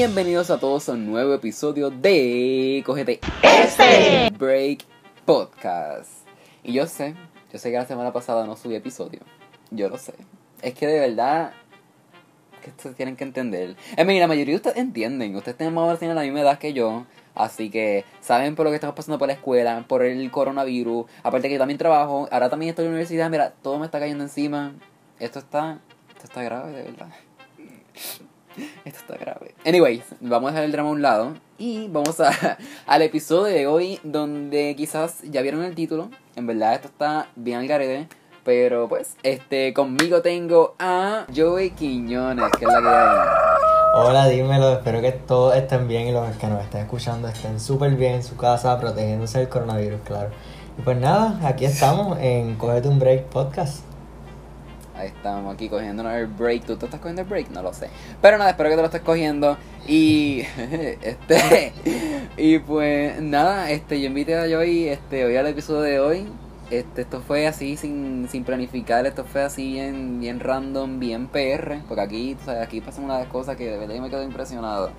Bienvenidos a todos a un nuevo episodio de Cogete este Break Podcast. Y yo sé, yo sé que la semana pasada no subí episodio. Yo lo sé. Es que de verdad que ustedes tienen que entender. Es mí, la mayoría de ustedes entienden. Ustedes tienen más o menos la misma edad que yo. Así que saben por lo que estamos pasando por la escuela, por el coronavirus. Aparte que yo también trabajo, ahora también estoy en la universidad. Mira, todo me está cayendo encima. Esto está, esto está grave, de verdad. Esto está grave. Anyways, vamos a dejar el drama a un lado y vamos a, al episodio de hoy donde quizás ya vieron el título. En verdad esto está bien al garete. Pero pues, este, conmigo tengo a Joey Quiñones, que es la que. Hola, dímelo, espero que todos estén bien y los que nos estén escuchando estén súper bien en su casa, protegiéndose del coronavirus, claro. Y pues nada, aquí estamos en Cogete un Break Podcast. Estamos aquí cogiendo el break. ¿Tú te estás cogiendo el break? No lo sé. Pero nada, espero que te lo estés cogiendo. Y este y pues nada, este yo invité a Joey este hoy al episodio de hoy. Este, esto fue así sin, sin planificar, esto fue así bien, bien random, bien PR, porque aquí, o sea, aquí pasan unas cosas que de verdad yo me quedo impresionado.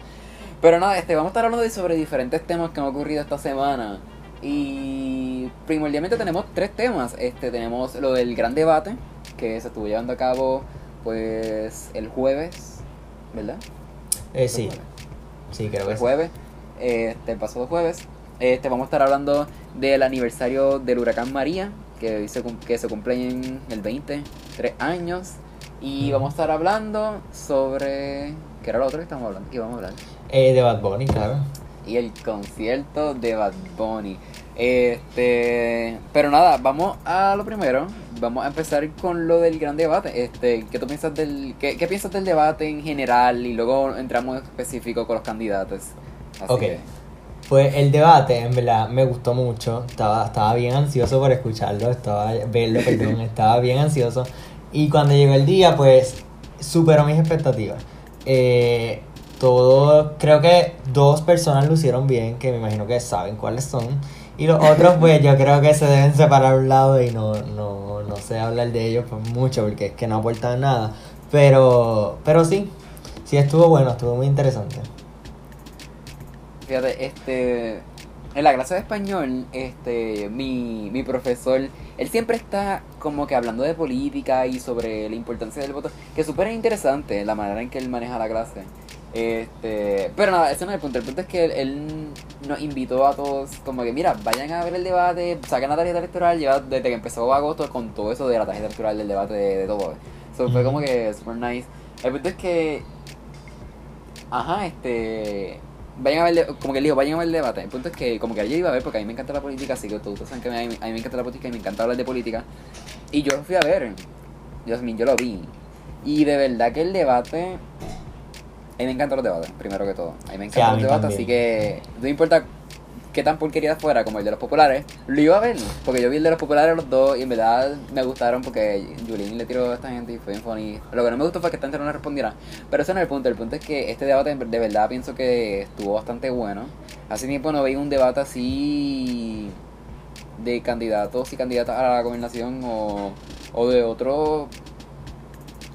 Pero nada, este, vamos a estar hablando de sobre diferentes temas que han ocurrido esta semana. Y primordialmente tenemos tres temas. Este, tenemos lo del gran debate, que se estuvo llevando a cabo pues el jueves, ¿verdad? Eh, sí. Sí, creo que el jueves, este, el pasado jueves. Este, vamos a estar hablando del aniversario del huracán María, que se, que se cumple en el 20, tres años. Y vamos a estar hablando sobre... ¿Qué era lo otro que estamos hablando? ¿Qué vamos a hablar? Eh, de Bad Bunny, claro. Y el concierto de Bad Bunny. Este, pero nada, vamos a lo primero. Vamos a empezar con lo del gran debate. Este, ¿qué tú piensas del qué, qué piensas del debate en general y luego entramos en específico con los candidatos? Así ok. Pues el debate, en verdad, me gustó mucho. Estaba, estaba bien ansioso por escucharlo, estaba verlo, perdón, estaba bien ansioso. Y cuando llegó el día, pues superó mis expectativas. Eh, todo, creo que dos personas lo hicieron bien, que me imagino que saben cuáles son. Y los otros, pues yo creo que se deben separar a un lado y no, no, no sé hablar de ellos pues, mucho porque es que no aportan nada. Pero, pero sí, sí estuvo bueno, estuvo muy interesante. Fíjate, este. En la clase de español, este, mi, mi profesor, él siempre está como que hablando de política y sobre la importancia del voto, que es súper interesante la manera en que él maneja la clase. Este, pero nada, ese no es el punto. El punto es que él, nos invitó a todos, como que, mira, vayan a ver el debate, saquen la tarjeta electoral, lleva desde que empezó agosto con todo eso de la tarjeta electoral, del debate, de, de todo. So, fue como que super nice. El punto es que, ajá, este vayan a ver, como que él dijo, vayan a ver el debate. El punto es que, como que ayer iba a ver, porque a mí me encanta la política, así que todos saben que a mí, a mí me encanta la política y me encanta hablar de política. Y yo lo fui a ver, yo, yo lo vi. Y de verdad que el debate, mí me encantan los debates, primero que todo. A mí me encantan los debates, así que no importa qué tan porquería fuera como el de los populares, lo iba a ver. Porque yo vi el de los populares los dos y en verdad me gustaron porque Julín le tiró a esta gente y fue bien funny. Lo que no me gustó fue que esta gente no le respondiera. Pero eso no es el punto. El punto es que este debate de verdad pienso que estuvo bastante bueno. Hace tiempo no veía un debate así de candidatos y candidatas a la gobernación o, o de otro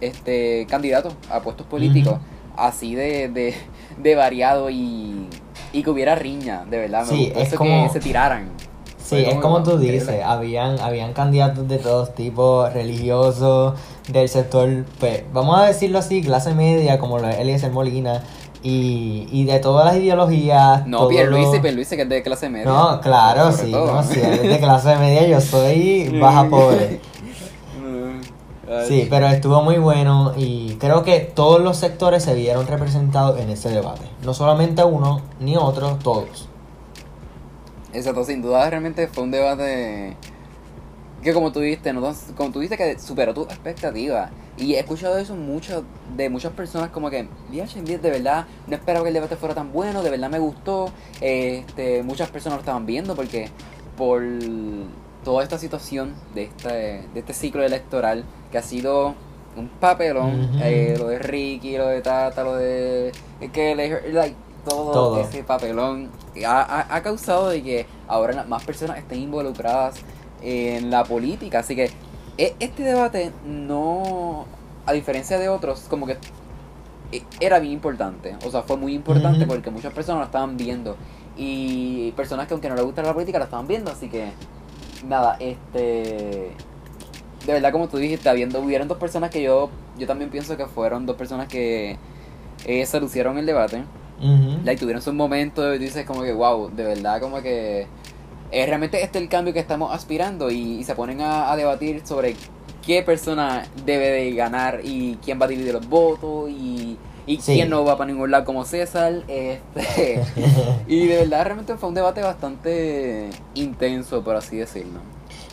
este candidatos a puestos políticos así de, de, de variado y y que hubiera riña, de verdad. Me sí, es como... que se tiraran. Sí, es como tú dices, habían, habían candidatos de todos tipos, religiosos, del sector, pues, vamos a decirlo así, clase media, como lo es Eliezer Molina, y, y de todas las ideologías. No, Pierluisi, Pierluisi que es de clase media. No, claro, sí, no, si es de clase media, yo soy baja pobre. Sí, pero estuvo muy bueno y creo que todos los sectores se vieron representados en ese debate. No solamente uno ni otro, todos. Exacto, sin duda realmente fue un debate que como tú dijiste, ¿no? como tú dijiste que superó tu expectativa. Y he escuchado eso mucho de muchas personas como que, de verdad, no esperaba que el debate fuera tan bueno, de verdad me gustó. Este, muchas personas lo estaban viendo porque por toda esta situación de este, de este ciclo electoral que ha sido un papelón, eh, lo de Ricky, lo de Tata, lo de que like, todo, ese papelón ha, ha, causado de que ahora más personas estén involucradas en la política, así que e, este debate no, a diferencia de otros, como que eh, era bien importante. O sea, fue muy importante porque muchas personas lo estaban viendo. Y personas que aunque no les gusta la política la estaban viendo. Así que, nada, este... De verdad, como tú dijiste, habiendo, hubieron dos personas que yo, yo también pienso que fueron dos personas que eh, se lucieron el debate. Ujú. Like, tuvieron sus momentos y dices como que, wow, de verdad, como que eh, realmente este es el cambio que estamos aspirando y, y se ponen a, a debatir sobre qué persona debe de ganar y quién va a dividir los votos y, y Sí. quién no va para ningún lado como César. Este, y de verdad, realmente fue un debate bastante intenso, por así decirlo.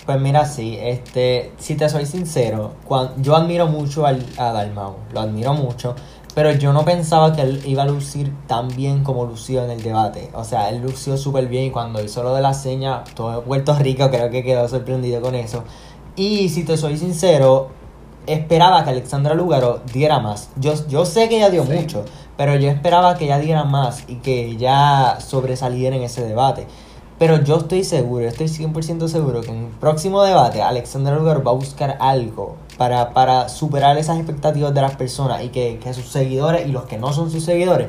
Pues mira, sí, este, si te soy sincero, cuan- yo admiro mucho al, a Dalmau, lo admiro mucho, pero yo no pensaba que él iba a lucir tan bien como lució en el debate. O sea, él lució súper bien y cuando hizo lo de la seña, todo Puerto Rico creo que quedó sorprendido con eso. Y si te soy sincero, esperaba que Alexandra Lúgaro diera más. Yo, yo sé que ella dio Sí. mucho, pero yo esperaba que ella diera más y que ella sobresaliera en ese debate. Pero yo estoy seguro, estoy 100% seguro que en el próximo debate Alexandra Lúgaro va a buscar algo para, para superar esas expectativas de las personas y que, que sus seguidores y los que no son sus seguidores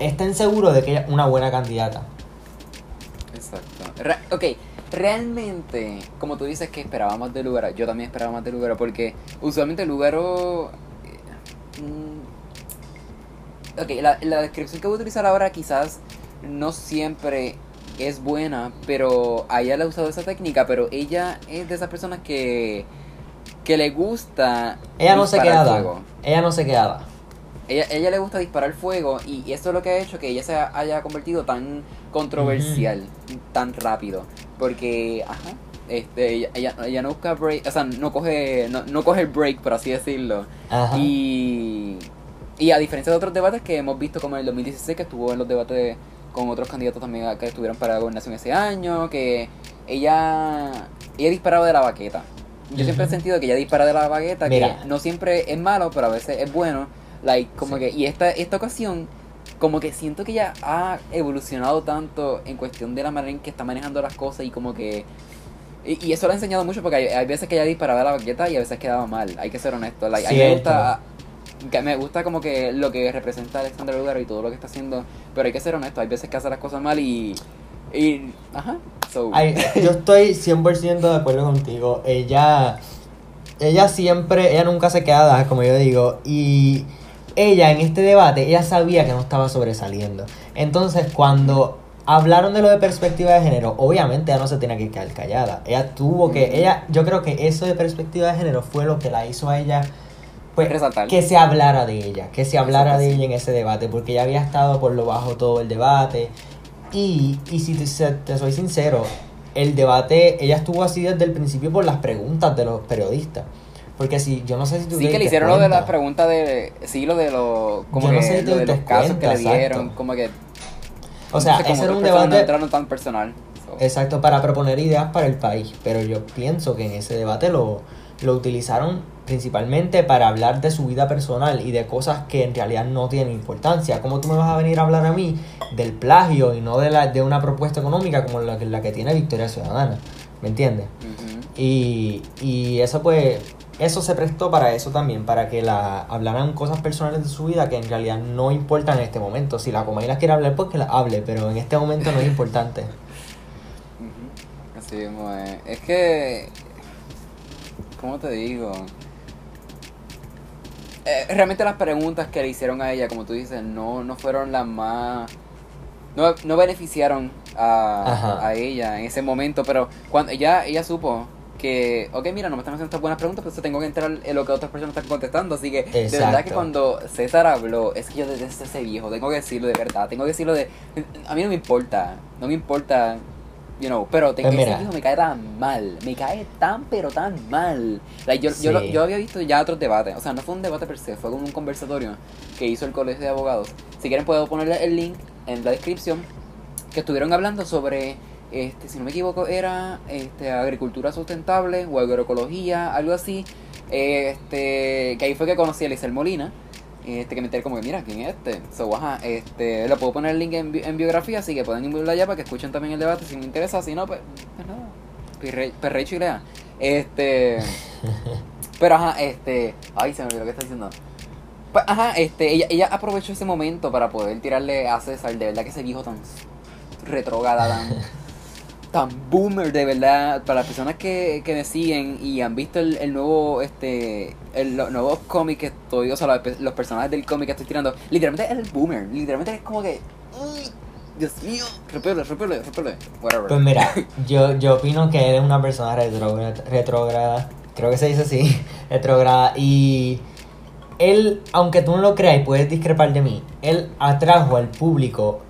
estén seguros de que ella es una buena candidata. Exacto. Re- ok, realmente, como tú dices que esperaba más de Lugaro, yo también esperaba más de Lugaro porque usualmente Lugaro... eh, mm, ok, la, la descripción que voy a utilizar ahora quizás no siempre es buena, pero a ella le ha usado esa técnica, pero ella es de esas personas que, que le gusta... Ella no se disparar queda. fuego. Ella no se queda. Ella, ella le gusta disparar fuego y, y eso es lo que ha hecho que ella se haya convertido tan controversial, tan rápido. Porque, ajá, este, ella, ella, ella no busca break, o sea, no coge, no, no coge el break, por así decirlo. Ajá. Y, y a diferencia de otros debates que hemos visto, como en el 2016, que estuvo en los debates con otros candidatos también que estuvieron para la gobernación ese año, que ella, ella disparaba de la baqueta. Yo siempre he sentido que ella dispara de la baqueta, Mira. que no siempre es malo, pero a veces es bueno. Like, como Sí. que, y esta, esta ocasión, como que siento que ella ha evolucionado tanto en cuestión de la manera en que está manejando las cosas y como que... Y, y eso lo ha enseñado mucho porque hay, hay veces que ella disparaba la baqueta y a veces quedaba mal, hay que ser honesto. Like, a mí me gusta, que me gusta como que lo que representa Alexandra Lugaro y todo lo que está haciendo, pero hay que ser honesto, hay veces que hace las cosas mal y... y ajá, so... Ay, yo estoy 100% de acuerdo contigo. Ella, ella siempre, ella nunca se queda, como yo digo, y ella en este debate, ella sabía que no estaba sobresaliendo. Entonces, cuando hablaron de lo de perspectiva de género, obviamente ella no se tenía que quedar callada. Ella tuvo que, ella, yo creo que eso de perspectiva de género fue lo que la hizo a ella, pues, Resaltar. que se hablara de ella, que se hablara de ella en ese debate, porque ella había estado por lo bajo todo el debate. Y, y si te soy sincero, el debate, ella estuvo así desde el principio por las preguntas de los periodistas. Porque si, yo no sé si tú Sí, que le hicieron lo de cuenta. las preguntas de. Sí, lo de los. Como Yo no sé si lo de los casos que le dieron. Como que. O sea, no sé, ese era un No debate entraron tan personal. so. exacto para proponer ideas para el país. Pero yo pienso que en ese debate lo, lo utilizaron principalmente para hablar de su vida personal y de cosas que en realidad no tienen importancia. ¿Cómo tú me vas a venir a hablar a mí del plagio y no de, la, de una propuesta económica como la que, la que tiene Victoria Ciudadana? ¿Me entiendes? Y, y eso pues, eso se prestó para eso también, para que la hablaran cosas personales de su vida que en realidad no importan en este momento. Si la Comay las quiere hablar, pues que la hable, pero en este momento no es importante. Así mismo es. Es que. ¿Cómo te digo? Eh, realmente las preguntas que le hicieron a ella, como tú dices, no, no fueron las más. No, no beneficiaron a, a ella en ese momento, pero cuando ella, ella supo que, ok, mira, no me están haciendo estas buenas preguntas, pues tengo que entrar en lo que otras personas están contestando. Así que, de verdad que Exacto. cuando César habló, es que yo desde ese viejo, tengo que decirlo de verdad, tengo que decirlo de. A mí no me importa, no me importa, you know, pero tengo Pues ese viejo me cae tan mal, me cae tan, pero tan mal. Like, yo, yo, Sí. yo había visto ya otros debates, o sea, no fue un debate per se, fue como un conversatorio que hizo el Colegio de Abogados. Si quieren, puedo ponerle el link en la descripción que estuvieron hablando sobre, este, si no me equivoco, era este, agricultura sustentable o agroecología, algo así. Este, que ahí fue que conocí a Elisel Molina. Este, que me enteré como que, mira, ¿quién es este? So, ajá, este, le puedo poner el link en, bi- en biografía, así que pueden irlo allá para que escuchen también el debate si les interesa, si no, pues, pues nada, perre, perre chilea. Este, pero ajá, este, ay, se me olvidó lo que está diciendo. Pues, ajá, este, ella, ella aprovechó ese momento para poder tirarle a César, de verdad que ese viejo tan retrogada, tan, tan boomer, de verdad, para las personas que, que me siguen y han visto el, el nuevo, este, el, los nuevos cómics que estoy, o sea, los, los personajes del cómic que estoy tirando, literalmente es el boomer, literalmente es como que, "Uy, Dios mío, repele, repele, repele, whatever. Pues mira, yo, yo opino que él es una persona retrógrada, creo que se dice así, retrógrada, y él, aunque tú no lo creas y puedes discrepar de mí, él atrajo al público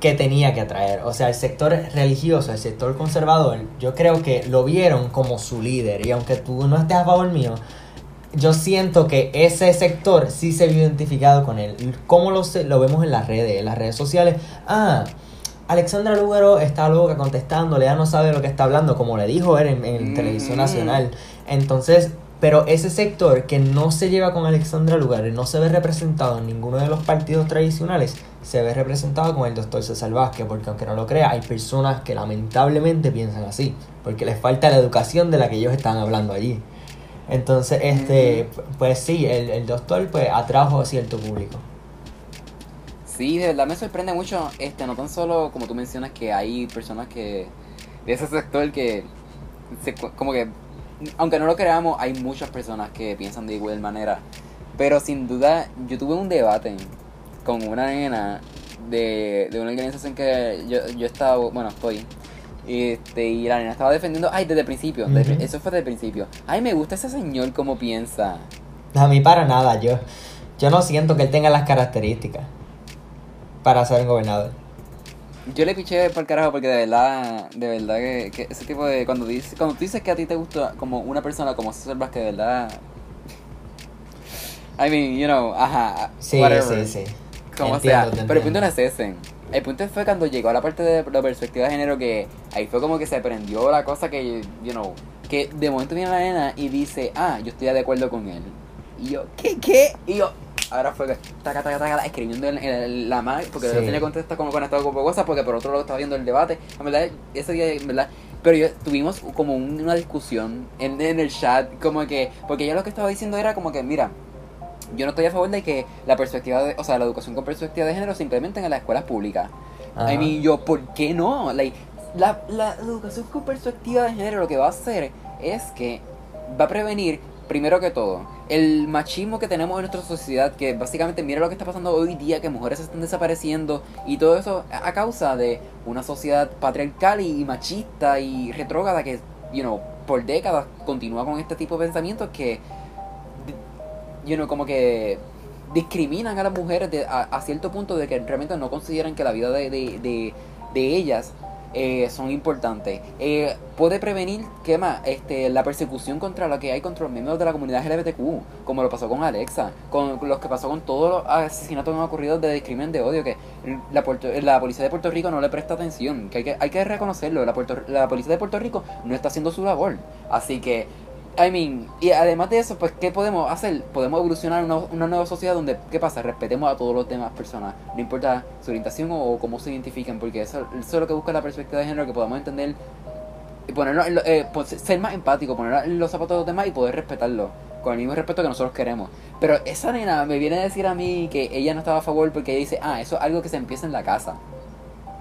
que tenía que atraer, o sea, el sector religioso, el sector conservador, yo creo que lo vieron como su líder, y aunque tú no estés a favor mío, yo siento que ese sector sí se vio identificado con él. ¿Cómo lo, lo vemos en las redes? En las redes sociales. Ah, Alexandra Lúgaro está loca contestándole, ya no sabe lo que está hablando, como le dijo él en, en Mm. televisión nacional. Entonces, pero ese sector que no se lleva con Alexandra Lúgaro y no se ve representado en ninguno de los partidos tradicionales, se ve representado con el doctor César Vázquez, porque aunque no lo crea, hay personas que lamentablemente piensan así, porque les falta la educación de la que ellos están hablando allí. Entonces, este, pues sí, el, el doctor pues atrajo a cierto público. Sí, de verdad me sorprende mucho, este, no tan solo como tú mencionas que hay personas que de ese sector que se como que aunque no lo creamos, hay muchas personas que piensan de igual manera. Pero sin duda, yo tuve un debate con una nena de, de una organización que yo, yo estaba, bueno, estoy. Este, y la nena estaba defendiendo, ay, desde el principio, desde- eso fue desde el principio. Ay, me gusta ese señor como piensa. A mí para nada, yo, yo no siento que él tenga las características para ser un gobernador. Yo le piché por carajo porque de verdad, de verdad que, que ese tipo de... Cuando, dices, cuando tú dices que a ti te gusta como una persona como César Vázquez, de verdad... I mean, you know, ajá, Sí, whatever, sí, sí. Como Entiendo, sea. Pero el punto no es ese. El punto fue cuando llegó a la parte de la perspectiva de género que ahí fue como que se prendió la cosa que, you know, que de momento viene la nena y dice, ah, yo estoy de acuerdo con él. Y yo, ¿qué, qué? Y yo, ahora fue que, taca, taca, taca, escribiendo en, en la Mac, porque Sí. yo tenía contesta como conectado con cosas, porque por otro lado estaba viendo el debate. En verdad, ese día, en verdad, pero yo tuvimos como un- una discusión en, en el chat, como que, porque ella lo que estaba diciendo era como que, mira, yo no estoy a favor de que la perspectiva de, o sea, la educación con perspectiva de género se implementen en las escuelas públicas. Ajá. I mean, yo, ¿por qué no? Like, la, la educación con perspectiva de género lo que va a hacer es que va a prevenir, primero que todo, el machismo que tenemos en nuestra sociedad, que básicamente mira lo que está pasando hoy día, que mujeres están desapareciendo, y todo eso a causa de una sociedad patriarcal y machista y retrógrada que, you know, por décadas continúa con este tipo de pensamientos que you know, como que discriminan a las mujeres de- a, cierto punto de que realmente no consideran que la vida de, de, de ellas eh, son importantes. Eh, puede prevenir, ¿qué más? Este, la persecución contra la que hay contra los miembros de la comunidad LGBTQ, como lo pasó con Alexa, con los que pasó con todos los asesinatos que han ocurrido de discrimen de odio, que la, Puerto- la policía de Puerto Rico no le presta atención, que hay que, hay que reconocerlo, la, Puerto- la policía de Puerto Rico no está haciendo su labor. Así que I mean, y además de eso, pues, ¿qué podemos hacer? Podemos evolucionar una, una nueva sociedad donde, ¿qué pasa? Respetemos a todos los demás personas, no importa su orientación o, o cómo se identifiquen, porque eso, eso es lo que busca la perspectiva de género, que podamos entender y ponernos, eh, pues, ser más empático, ponernos en los zapatos de los demás y poder respetarlo, con el mismo respeto que nosotros queremos. Pero esa nena me viene a decir a mí que ella no estaba a favor porque ella dice, ah, eso es algo que se empieza en la casa.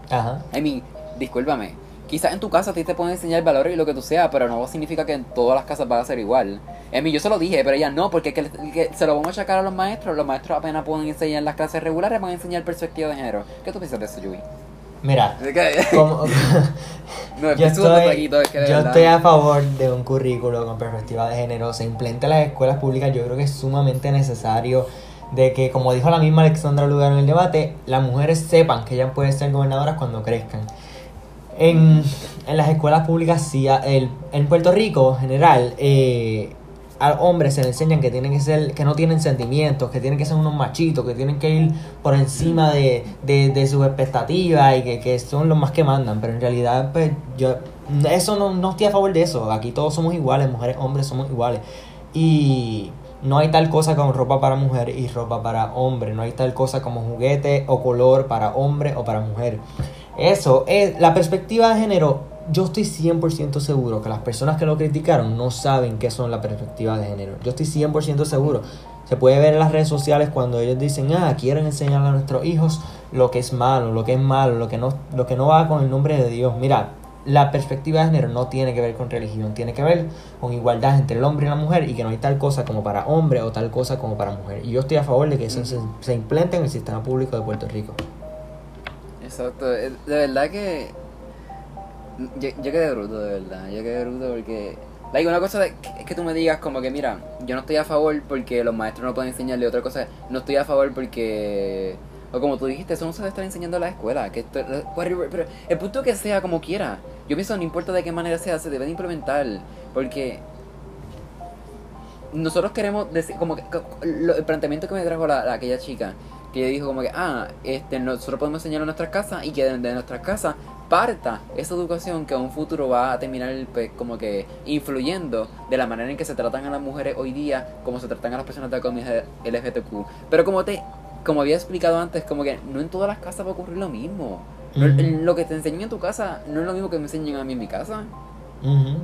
Ajá. I mean, discúlpame. Quizás en tu casa a ti te pueden enseñar valores y lo que tú seas, pero no significa que en todas las casas va a ser igual. I mean, yo se lo dije, pero ella no, porque que, que se lo vamos a achacar a los maestros. Los maestros apenas pueden enseñar en las clases regulares, van a enseñar perspectiva de género. ¿Qué tú piensas de eso, Yui? Mira, Es como, no, yo estoy aquí todo, es que yo estoy a favor de un currículo con perspectiva de género. Se implementa en las escuelas públicas. Yo creo que es sumamente necesario de que, como dijo la misma Alexandra Lugar en el debate, las mujeres sepan que ellas pueden ser gobernadoras cuando crezcan. En, en las escuelas públicas, sí, el, en Puerto Rico, en general, eh, a hombres se les enseñan que tienen que ser, que no tienen sentimientos, que tienen que ser unos machitos, que tienen que ir por encima de, de, de sus expectativas y que, que son los más que mandan. Pero en realidad, pues, yo eso no, no estoy a favor de eso. Aquí todos somos iguales, mujeres, hombres somos iguales. Y no hay tal cosa como ropa para mujer y ropa para hombre. No hay tal cosa como juguete o color para hombre o para mujer. Eso es la perspectiva de género. Yo estoy 100% seguro que las personas que lo criticaron no saben qué son la perspectiva de género. Yo estoy 100% seguro. Se puede ver en las redes sociales cuando ellos dicen, ah, quieren enseñar a nuestros hijos lo que es malo, lo que es malo, lo que no, lo que no va con el nombre de Dios. Mira, la perspectiva de género no tiene que ver con religión, tiene que ver con igualdad entre el hombre y la mujer y que no hay tal cosa como para hombre o tal cosa como para mujer. Y yo estoy a favor de que eso se, se implemente en el sistema público de Puerto Rico. Exacto, eh, de verdad que yo, quedé bruto, de verdad, yo quedé bruto porque like, una cosa es que tú me digas como que mira, yo no estoy a favor porque los maestros no pueden enseñarle, otra cosa no estoy a favor porque o como tú dijiste, eso no se debe estar enseñando en la escuela. Que esto- pero el punto que sea como quiera. Yo pienso, no importa de qué manera sea, se debe de implementar. Porque nosotros queremos decir, como que, el planteamiento que me trajo la- aquella chica, que dijo como que, ah, este, nosotros podemos enseñar en nuestras casas y que de, de nuestras casas parta esa educación que a un futuro va a terminar pues, como que influyendo de la manera en que se tratan a las mujeres hoy día, como se tratan a las personas de la comunidad LGBTQ. Pero como te como había explicado antes, como que no en todas las casas va a ocurrir lo mismo. Lo que te enseñan en tu casa no es lo mismo que me enseñan a mí en mi casa. Ujú.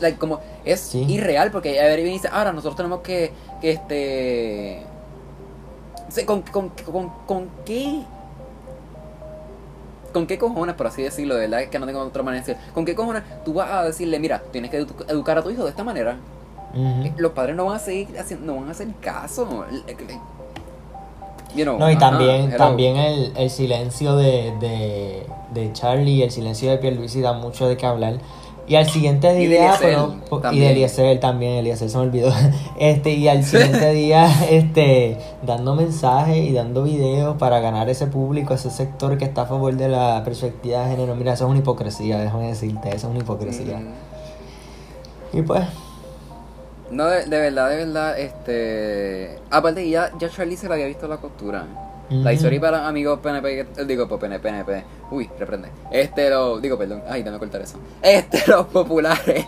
Like, como es Sí. irreal porque a ver y dice ahora nosotros tenemos que, que este con, con, con, con qué con qué cojones por así decirlo de verdad es que no tengo otra manera de con qué cojones tú vas a decirle mira tienes que edu- educar a tu hijo de esta manera. Eh, los padres no van a seguir haciendo no van a hacer caso. You know, No, y también, también el, el silencio de, de, de Charlie, el silencio de Pierluisi da mucho de qué hablar. Y al siguiente Y de día, pero, y de Eliezer también, Eliezer se me olvidó. Este, y al siguiente día, este, dando mensajes y dando videos para ganar ese público, ese sector que está a favor de la perspectiva de género. Mira, eso es una hipocresía, déjame decirte, eso es una hipocresía. Mm. Y pues, No, de, de verdad, de verdad, este... Aparte, ya, ya Charlie se le había visto la costura. La historia para amigos PNP, eh, digo, pues PNP, PNP, uy, reprende. Este, lo, digo, perdón, ay, déjame cortar eso. Este, los populares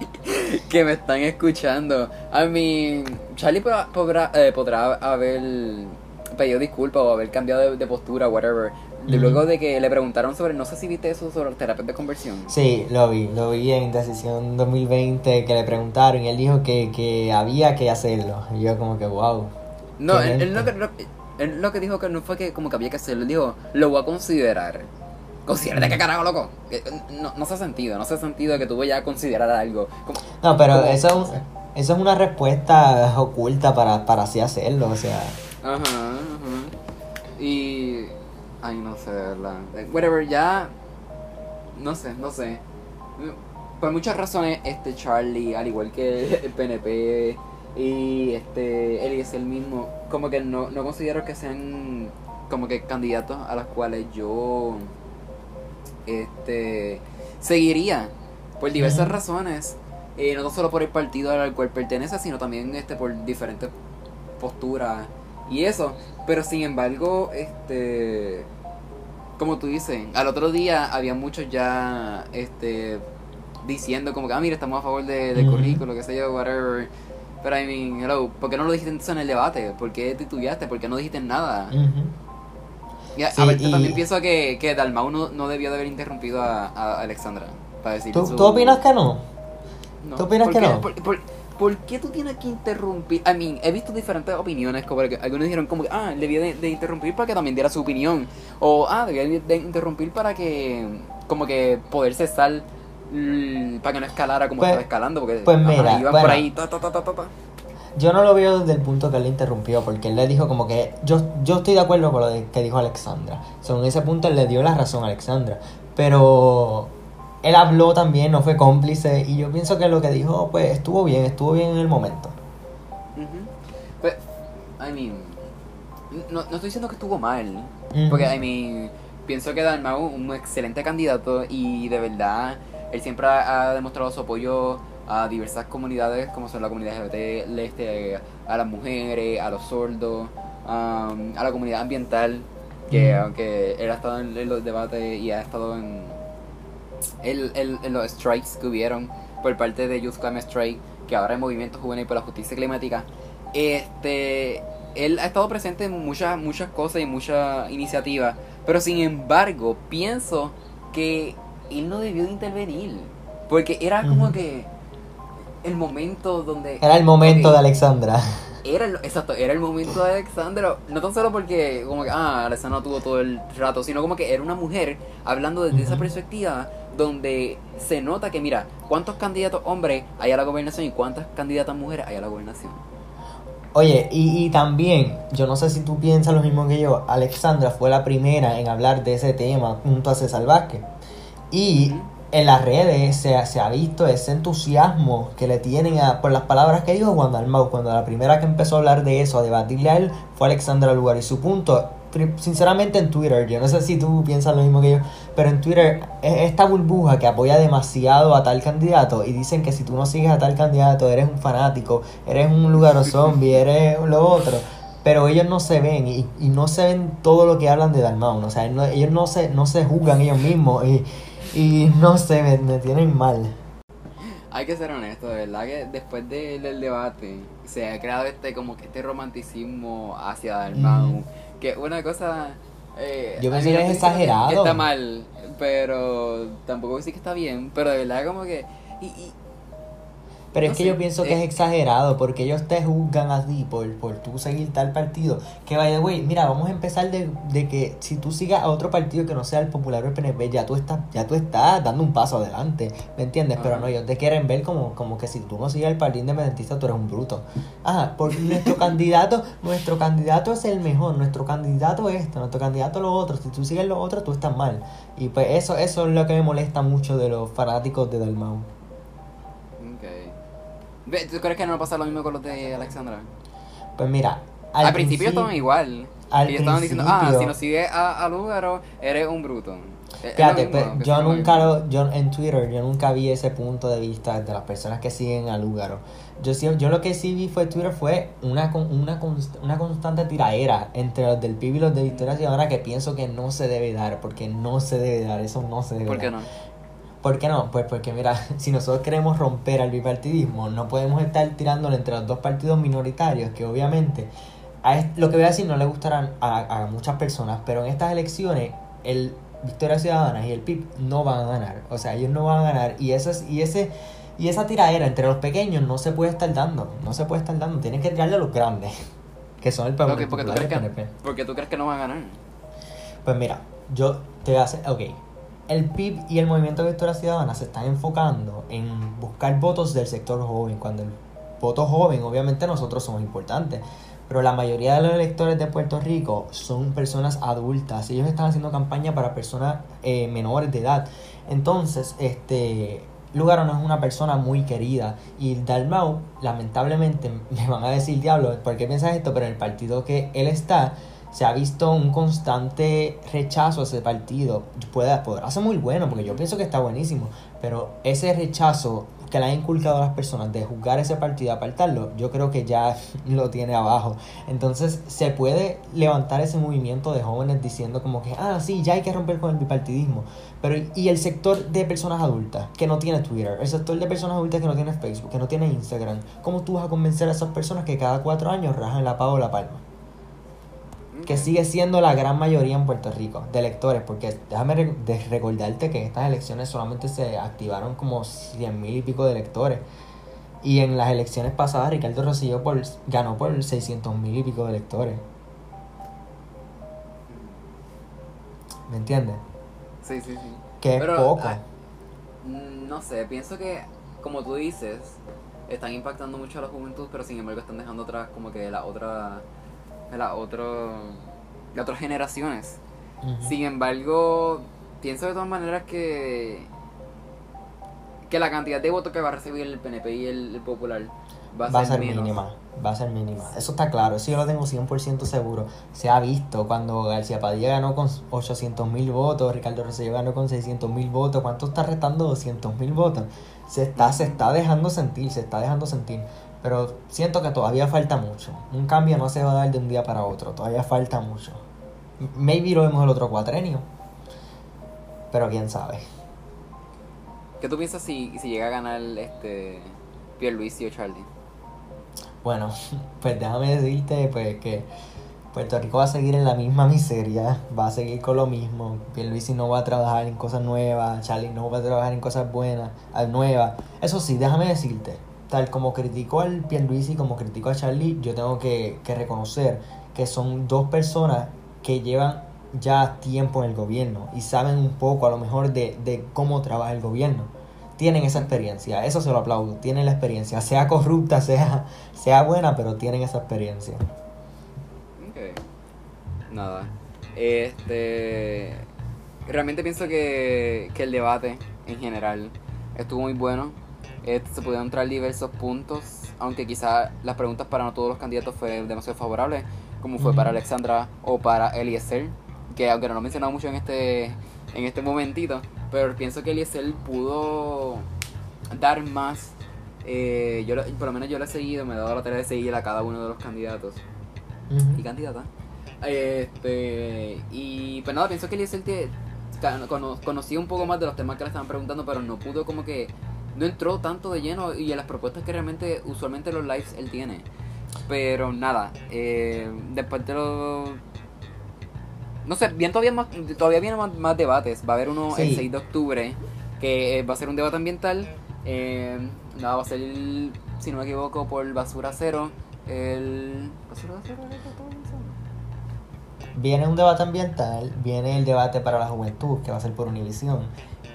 que me están escuchando. A mí, Charlie podrá, podrá, eh, podrá haber pedido disculpas o haber cambiado de, de postura, whatever. De. Luego de que le preguntaron sobre, no sé si viste eso sobre terapias de conversión. Sí, lo vi, lo vi en Decisión 2020 que le preguntaron y él dijo que, que había que hacerlo. Y yo como que, wow. No, él, él que, lo- él lo que dijo que no fue que como que había que hacerlo, dijo, lo voy a considerar. ¿Considerar qué carajo, loco? Que, No, no hace sentido, no hace sentido que tú vayas a considerar algo. Como- No, pero como- eso, eso es una respuesta oculta para, para así hacerlo, o sea. Ajá, ajá. Y... Ay, no sé, de verdad. Eh, Whatever, ya... No sé, no sé. Por muchas razones, este Charlie, al igual que el PNP y este él es el mismo, como que no, no considero que sean como que candidatos a los cuales yo este seguiría por diversas razones, eh, no solo por el partido al cual pertenece, sino también este por diferentes posturas y eso, pero sin embargo, este como tú dices, al otro día había muchos ya este diciendo como que ah mira estamos a favor de, Ujú. currículo, que sé yo, whatever. Pero I mean, hello, ¿por qué no lo dijiste entonces en el debate? ¿Por qué titubeaste? ¿Por qué no dijiste nada? Y a- Sí, aparte y- también pienso que, que Dalmau no, no debió de haber interrumpido a, a Alexandra para decir ¿Tú, su- ¿Tú opinas que no? no. ¿Tú opinas ¿Por que qué- no? Por, por- por qué tú tienes que interrumpir? I mean, he visto diferentes opiniones, como que algunos dijeron como que, ah, debía de, de interrumpir para que también diera su opinión. O, ah, debía de, interrumpir para que, como que poder cesar, para que no escalara como Pues- estaba escalando, porque pues ajá, iban bueno. por ahí, ta, ta, ta, ta, ta. Yo no lo veo desde el punto que él le interrumpió, porque él le dijo como que yo, yo estoy de acuerdo con lo de- que dijo Alexandra. Según ese punto él le dio la razón a Alexandra. Pero él habló también, no fue cómplice, y yo pienso que lo que dijo pues estuvo bien, estuvo bien en el momento. Pues, I mean, no, no estoy diciendo que estuvo mal, Ujú. porque, I mean, pienso que Dalmau es un excelente candidato y de verdad él siempre ha, ha demostrado su apoyo a diversas comunidades, como son la comunidad LGBT, este, a las mujeres, a los sordos, um, a la comunidad ambiental, que Ujú. aunque él ha estado en, en los debates y ha estado en, el, el- en los strikes que hubieron por parte de Youth Climate Strike, que ahora es Movimiento Juvenil por la Justicia Climática, este, él ha estado presente en muchas, muchas cosas y muchas iniciativas, pero sin embargo, pienso que él no debió de intervenir, porque era como que el momento donde... Era el momento de Alexandra. era el, exacto, era el momento de Alexandra, no tan solo porque como que, ah, Alexandra tuvo todo el rato, sino como que era una mujer hablando desde esa perspectiva donde se nota que, mira, cuántos candidatos hombres hay a la gobernación y cuántas candidatas mujeres hay a la gobernación. Oye, y, y también, yo no sé si tú piensas lo mismo que yo, Alexandra fue la primera en hablar de ese tema junto a César Vázquez. Y en las redes se, se ha visto ese entusiasmo que le tienen a- por las palabras que dijo Juan Dalmau. Cuando la primera que empezó a hablar de eso, a debatirle a él, fue Alexandra Lugar. Y su punto, sinceramente en Twitter, yo no sé si tú piensas lo mismo que yo, pero en Twitter es esta burbuja que apoya demasiado a tal candidato y dicen que si tú no sigues a tal candidato eres un fanático, eres un lugar zombie, eres lo otro. Pero ellos no se ven y, y no se ven todo lo que hablan de Dalmau. O sea, no- ellos no se, no se juzgan ellos mismos y, y no sé, me, me tienen mal. Hay que ser honesto, de verdad que después de- del debate se ha creado este como que este romanticismo hacia Dalmau, Ujú. que una cosa eh, Yo pienso que gente es dice que- exagerado. que está mal, pero tampoco decir que está bien, pero de verdad como que y, y- Pero No es que sé, yo pienso que eh. es exagerado porque ellos te juzgan a ti por, por tú seguir tal partido. Que vaya, güey, mira, vamos a empezar de, de que si tú sigas a otro partido que no sea el popular o el PNP, ya tú estás, ya tú estás dando un paso adelante, ¿me entiendes? Pero no, ellos te quieren ver como, como que si tú no sigues al partido independentista, tú eres un bruto. Ajá, porque nuestro candidato, nuestro candidato es el mejor, nuestro candidato es esto, nuestro candidato lo otro, si tú sigues lo otro, tú estás mal. Y pues eso, eso es lo que me molesta mucho de los fanáticos de Dalmau. ¿Tú crees que no va a pasar lo mismo con los de Alexandra? Pues mira, Al, principio estaban igual. al ellos estaban diciendo, ah, si no sigues a, a Lugaro, eres un bruto. Lo Fíjate, mismo, pues, yo nunca lo, yo en Twitter, yo nunca vi ese punto de vista de las personas que siguen a Lugaro. Yo sí, yo lo que sí vi fue Twitter fue una una, una constante tiraera entre los del PIB y los de Victoria Ciudadana que pienso que no se debe dar, porque no se debe dar, eso no se debe ¿Por dar. qué no? ¿Por qué no? Pues porque mira, si nosotros queremos romper al bipartidismo, no podemos estar tirándolo entre los dos partidos minoritarios, que obviamente a lo que voy a decir no le gustarán a, a muchas personas, pero en estas elecciones el Victoria Ciudadana y el PIB no van a ganar, o sea, ellos no van a ganar y ese es- y ese y esa tiradera entre los pequeños no se puede estar dando, no se puede estar dando, tienen que tirarle a los grandes, que son el Ok, Partido porque, tú crees que, porque tú crees que no van a ganar. Pues mira, yo te voy a hacer, ok, el PIB y el Movimiento de Victoria Ciudadana se están enfocando en buscar votos del sector joven, cuando el voto joven obviamente nosotros somos importantes, pero la mayoría de los electores de Puerto Rico son personas adultas, ellos están haciendo campaña para personas eh, menores de edad, entonces, este... Lugaro no es una persona muy querida y Dalmau, lamentablemente, me van a decir, diablo, ¿por qué piensas esto? Pero en el partido que él está, se ha visto un constante rechazo a ese partido. Puede, podrá ser muy bueno, porque yo pienso que está buenísimo, pero ese rechazo que le ha inculcado a las personas de juzgar ese partido y apartarlo, yo creo que ya lo tiene abajo. Entonces se puede levantar ese movimiento de jóvenes diciendo como que, ah, sí, ya hay que romper con el bipartidismo. Pero y el sector de personas adultas que no tiene Twitter, el sector de personas adultas que no tiene Facebook, que no tiene Instagram, ¿cómo tú vas a convencer a esas personas que cada cuatro años rajan la pava o la palma? Que sigue siendo la gran mayoría en Puerto Rico de electores, porque déjame re- de recordarte que en estas elecciones solamente se activaron como 100 mil y pico de electores. Y en las elecciones pasadas Ricardo Rosselló por, ganó por 600 mil y pico de electores. ¿Me entiendes? Sí, sí, sí. Que es poco. ah, mm, no sé, pienso que, como tú dices, están impactando mucho a la juventud, pero sin embargo están dejando atrás como que la otra, la otro, las otras generaciones. Sin embargo, pienso de todas maneras que que la cantidad de votos que va a recibir el PNP y el, el Popular va a, va a ser menos. mínima, va a ser mínima. Eso está claro, eso yo lo tengo 100% seguro. Se ha visto cuando García Padilla ganó con 800 mil votos, Ricardo Rosselló ganó con 600 mil votos, ¿cuánto está restando 200 mil votos? Se está, se está dejando sentir, se está dejando sentir. Pero siento que todavía falta mucho. Un cambio no se va a dar de un día para otro, todavía falta mucho. Maybe lo vemos el otro cuatrenio. Pero quién sabe. ¿Qué tú piensas si, si llega a ganar este Pierluisi o Charlie? Bueno, pues déjame decirte pues que Puerto Rico va a seguir en la misma miseria, va a seguir con lo mismo. Pierluisi no va a trabajar en cosas nuevas, Charlie no va a trabajar en cosas buenas, nuevas. Eso sí, déjame decirte, como criticó al Pierluisi, como criticó a Charlie, yo tengo que, reconocer que son dos personas que llevan ya tiempo en el gobierno y saben un poco a lo mejor de, de cómo trabaja el gobierno. Tienen esa experiencia, eso se lo aplaudo, tienen la experiencia, sea corrupta, sea, sea buena, pero tienen esa experiencia. Ok. Nada. Este. Realmente pienso que, que el debate en general estuvo muy bueno. Este, se pudieron traer diversos puntos, aunque quizás las preguntas para no todos los candidatos fue demasiado favorables, como fue para. Alexandra o para Eliezer, que aunque no lo he mencionado mucho en este, en este momentito, pero pienso que Eliezer pudo dar más. eh, yo por lo menos yo lo he seguido, me he dado la tarea de seguir a cada uno de los candidatos y candidata. Este, y pues nada, pienso que Eliezer te- cono- conocía un poco más de los temas que le estaban preguntando, pero no pudo como que, no entró tanto de lleno y en las propuestas que realmente usualmente los lives él tiene. Pero nada, eh, después de lo... No sé, bien todavía más, todavía vienen más, más debates. Va a haber uno el Sí. 6 de octubre, que eh, va a ser un debate ambiental. Eh, nada, va a ser, si no me equivoco, por basura cero. El... ¿Basura cero? Viene un debate ambiental, viene el debate para la juventud, que va a ser por Univisión,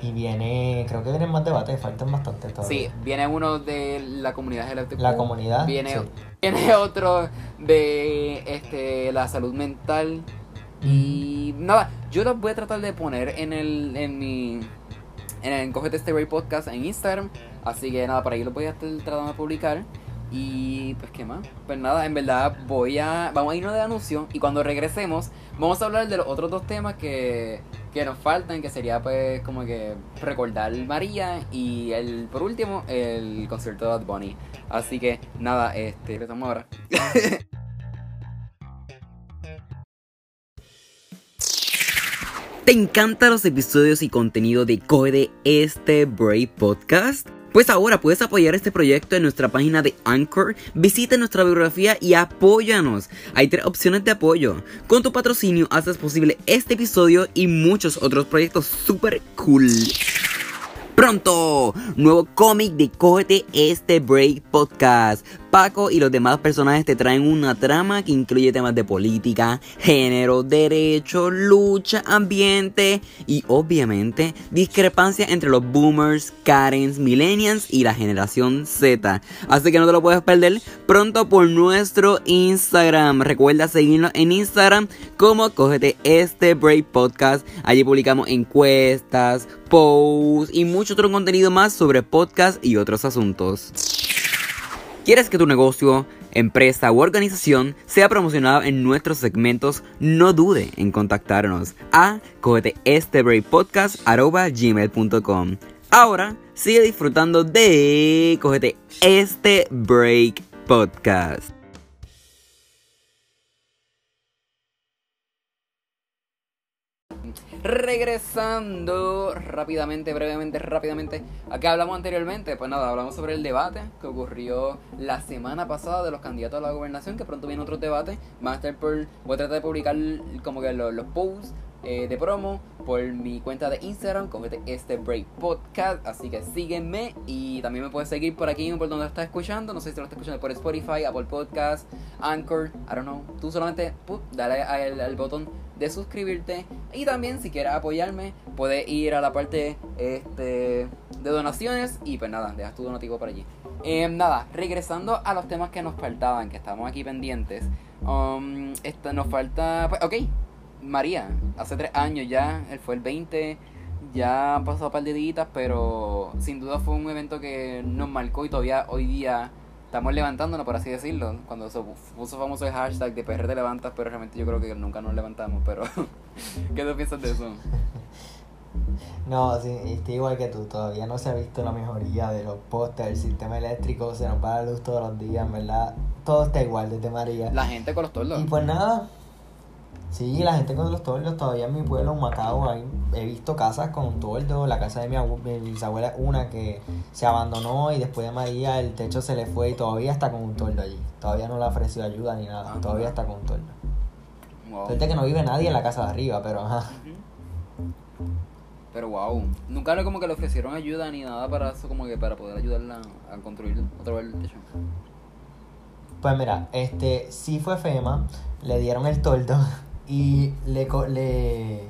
y viene, creo que vienen más debates, faltan bastante todavía. Sí, viene uno de la comunidad LGBTQ. La comunidad, Viene, sí. viene otro de este la salud mental. Y nada, yo los voy a tratar de poner en el en mi en el Cógete este podcast en Instagram. Así que nada, por ahí los voy a estar tratando de publicar. Y pues qué más. Pues nada, en verdad voy a. Vamos a irnos de anuncio. Y cuando regresemos, vamos a hablar de los otros dos temas que, que nos faltan. Que sería pues como que recordar María. Y el por último, el concierto de Bad Bunny. Así que nada, este, regresamos ahora. ¿Te encantan los episodios y contenido de Code este Brave Podcast? Pues ahora puedes apoyar este proyecto en nuestra página de Anchor, visita nuestra biografía y apóyanos. Hay tres opciones de apoyo. Con tu patrocinio haces posible este episodio y muchos otros proyectos super cool. Pronto, nuevo cómic de Cógete este Break Podcast. Paco y los demás personajes te traen una trama que incluye temas de política, género, derecho, lucha, ambiente y obviamente discrepancia entre los boomers, Karens, millennials y la generación Z. Así que no te lo puedes perder pronto por nuestro Instagram. Recuerda seguirnos en Instagram como Cógete este Break Podcast. Allí publicamos encuestas, posts y mucho otro contenido más sobre podcast y otros asuntos. ¿Quieres que tu negocio, empresa u organización sea promocionado en nuestros segmentos? No dude en contactarnos a cogeteestebreakpodcast.gmail.com Ahora sigue disfrutando de Cogete este Break Podcast. Regresando rápidamente, brevemente, rápidamente. Acá hablamos anteriormente, pues nada, hablamos sobre el debate que ocurrió la semana pasada de los candidatos a la gobernación, que pronto viene otro debate. Van a estar por, voy a tratar de publicar como que los, los posts eh, de promo por mi cuenta de Instagram, cógete este break podcast, así que sígueme y también me puedes seguir por aquí por donde estás escuchando, no sé si lo estás escuchando por Spotify, Apple Podcast, Anchor, I don't know, tú solamente dale al, botón de suscribirte. Y también si quieres apoyarme puedes ir a la parte este, de donaciones y pues nada, dejas tu donativo por allí. Eh, nada, regresando a los temas que nos faltaban, que estamos aquí pendientes, um, esta, nos falta, pues, ok, María, hace tres años ya, él fue el 20, ya han pasado un par de días, pero sin duda fue un evento que nos marcó y todavía hoy día estamos levantándonos, por así decirlo. Cuando se puso famoso el hashtag de PR te levantas, pero realmente yo creo que nunca nos levantamos, pero ¿qué tú piensas de eso? No, sí, estoy igual que tú, todavía no se ha visto la mejoría de los postes, del sistema eléctrico, se nos va la luz todos los días, verdad, todo está igual desde María. La gente con los tordos. Y pues nada, sí, la gente con los tordos, todavía en mi pueblo, en Macao, ahí he visto casas con un tordo, la casa de mi, abu- mi bisabuela es una que se abandonó y después de María el techo se le fue y todavía está con un tordo allí, todavía no le ofreció ayuda ni nada, Ah, todavía está con un tordo. Wow. Suerte que no vive nadie en la casa de arriba, pero ajá. Pero wow, nunca le como que le ofrecieron ayuda ni nada para eso, como que para poder ayudarla a construir otra vez el techo. Pues mira, este sí fue FEMA, le dieron el toldo y le, co- le,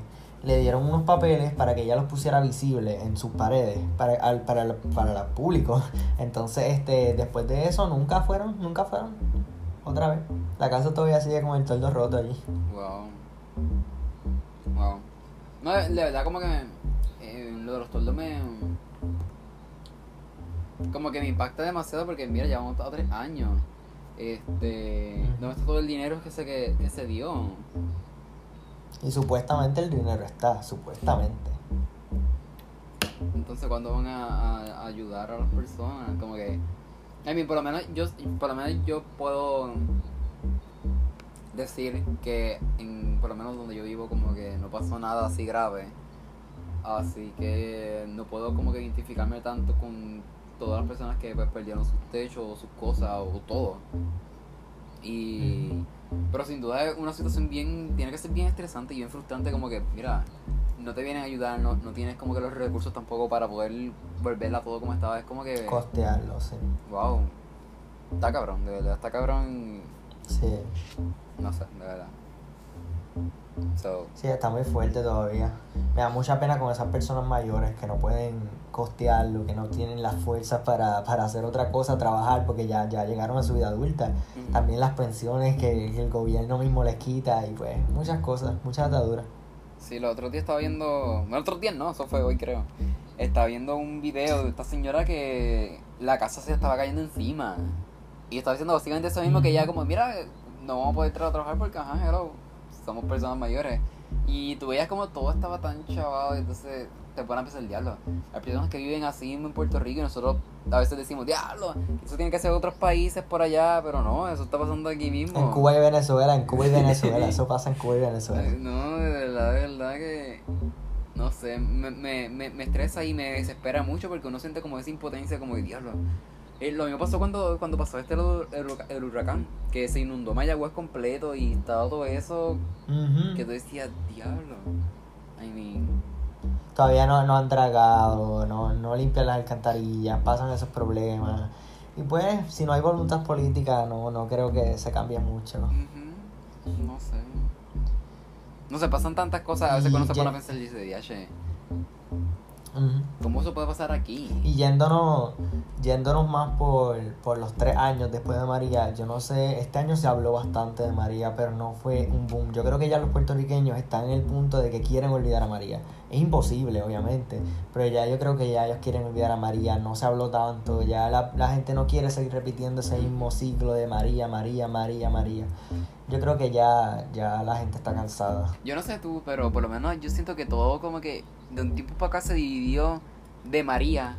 le dieron unos papeles para que ella los pusiera visibles en sus paredes, para, al, para, el, para el público. Entonces, este, después de eso, nunca fueron, nunca fueron. Otra vez. La casa todavía sigue con el toldo roto allí. Wow. Wow. No, de, de verdad como que eh, lo de los toldos me... Como que me impacta demasiado porque mira, llevamos tres años. Este... ¿Dónde está todo el dinero que se, que, que se dio? Y supuestamente el dinero está, supuestamente. Entonces, ¿cuándo van a, a- a ayudar a las personas? Como que... I mean, por lo menos yo, por lo menos yo puedo decir que en, por lo menos donde yo vivo como que no pasó nada así grave. Así que no puedo como que identificarme tanto con todas las personas que pues, perdieron sus techos o sus cosas o todo. Y... Pero sin duda es una situación bien, tiene que ser bien estresante y bien frustrante como que, mira, no te vienen a ayudar, no, no tienes como que los recursos tampoco para poder volverla todo como estaba. Es como que, Costearlo, sí. wow, está cabrón, de verdad, está cabrón, Sí. no sé, de verdad. So, Sí, está muy fuerte todavía. Me da mucha pena con esas personas mayores que no pueden costearlo, que no tienen las fuerzas para, para hacer otra cosa, trabajar, porque ya, ya llegaron a su vida adulta. También las pensiones que, que el gobierno mismo les quita y pues muchas cosas, muchas ataduras. sí, los otros días estaba viendo, no, otros días no, eso fue hoy creo. Estaba viendo un video de esta señora que la casa se estaba cayendo encima. Y estaba diciendo básicamente eso mismo que ella como, mira, no vamos a poder tra- trabajar porque, ajá, hello, somos personas mayores. Y tú veías como todo estaba tan chavado, y entonces te ponen a pensar el diablo. Hay personas que viven así en Puerto Rico y nosotros a veces decimos, diablo, eso tiene que ser otros países por allá, pero no, eso está pasando aquí mismo. En Cuba y Venezuela, en Cuba y Venezuela, eso pasa en Cuba y Venezuela. No, de verdad, de verdad que. No sé, me, me, me, me estresa y me desespera mucho porque uno siente como esa impotencia, como de diablo. Eh, lo mismo pasó cuando, cuando pasó este el, el huracán- que se inundó Mayagüez completo y estaba todo eso que tú decías, diablo. I mean, Todavía no, no han dragado, no, no limpian las alcantarillas, pasan esos problemas. Y pues, si no hay voluntad política, no, no creo que se cambie mucho. ujú, no sé. No sé, pasan tantas cosas, a veces cuando se pone a pensar y dice, "Diache, Ujú. ¿cómo eso puede pasar aquí? Y yéndonos, yéndonos más por, por los tres años después de María, yo no sé, este año se habló bastante de María, pero no fue un boom. Yo creo que ya los puertorriqueños están en el punto de que quieren olvidar a María. Es imposible, obviamente, pero ya yo creo que ya ellos quieren olvidar a María, no se habló tanto, ya la, la gente no quiere seguir repitiendo ese mismo ciclo de María, María, María, María. Yo creo que ya, ya la gente está cansada. Yo no sé tú, pero por lo menos yo siento que todo como que de un tiempo para acá se dividió de María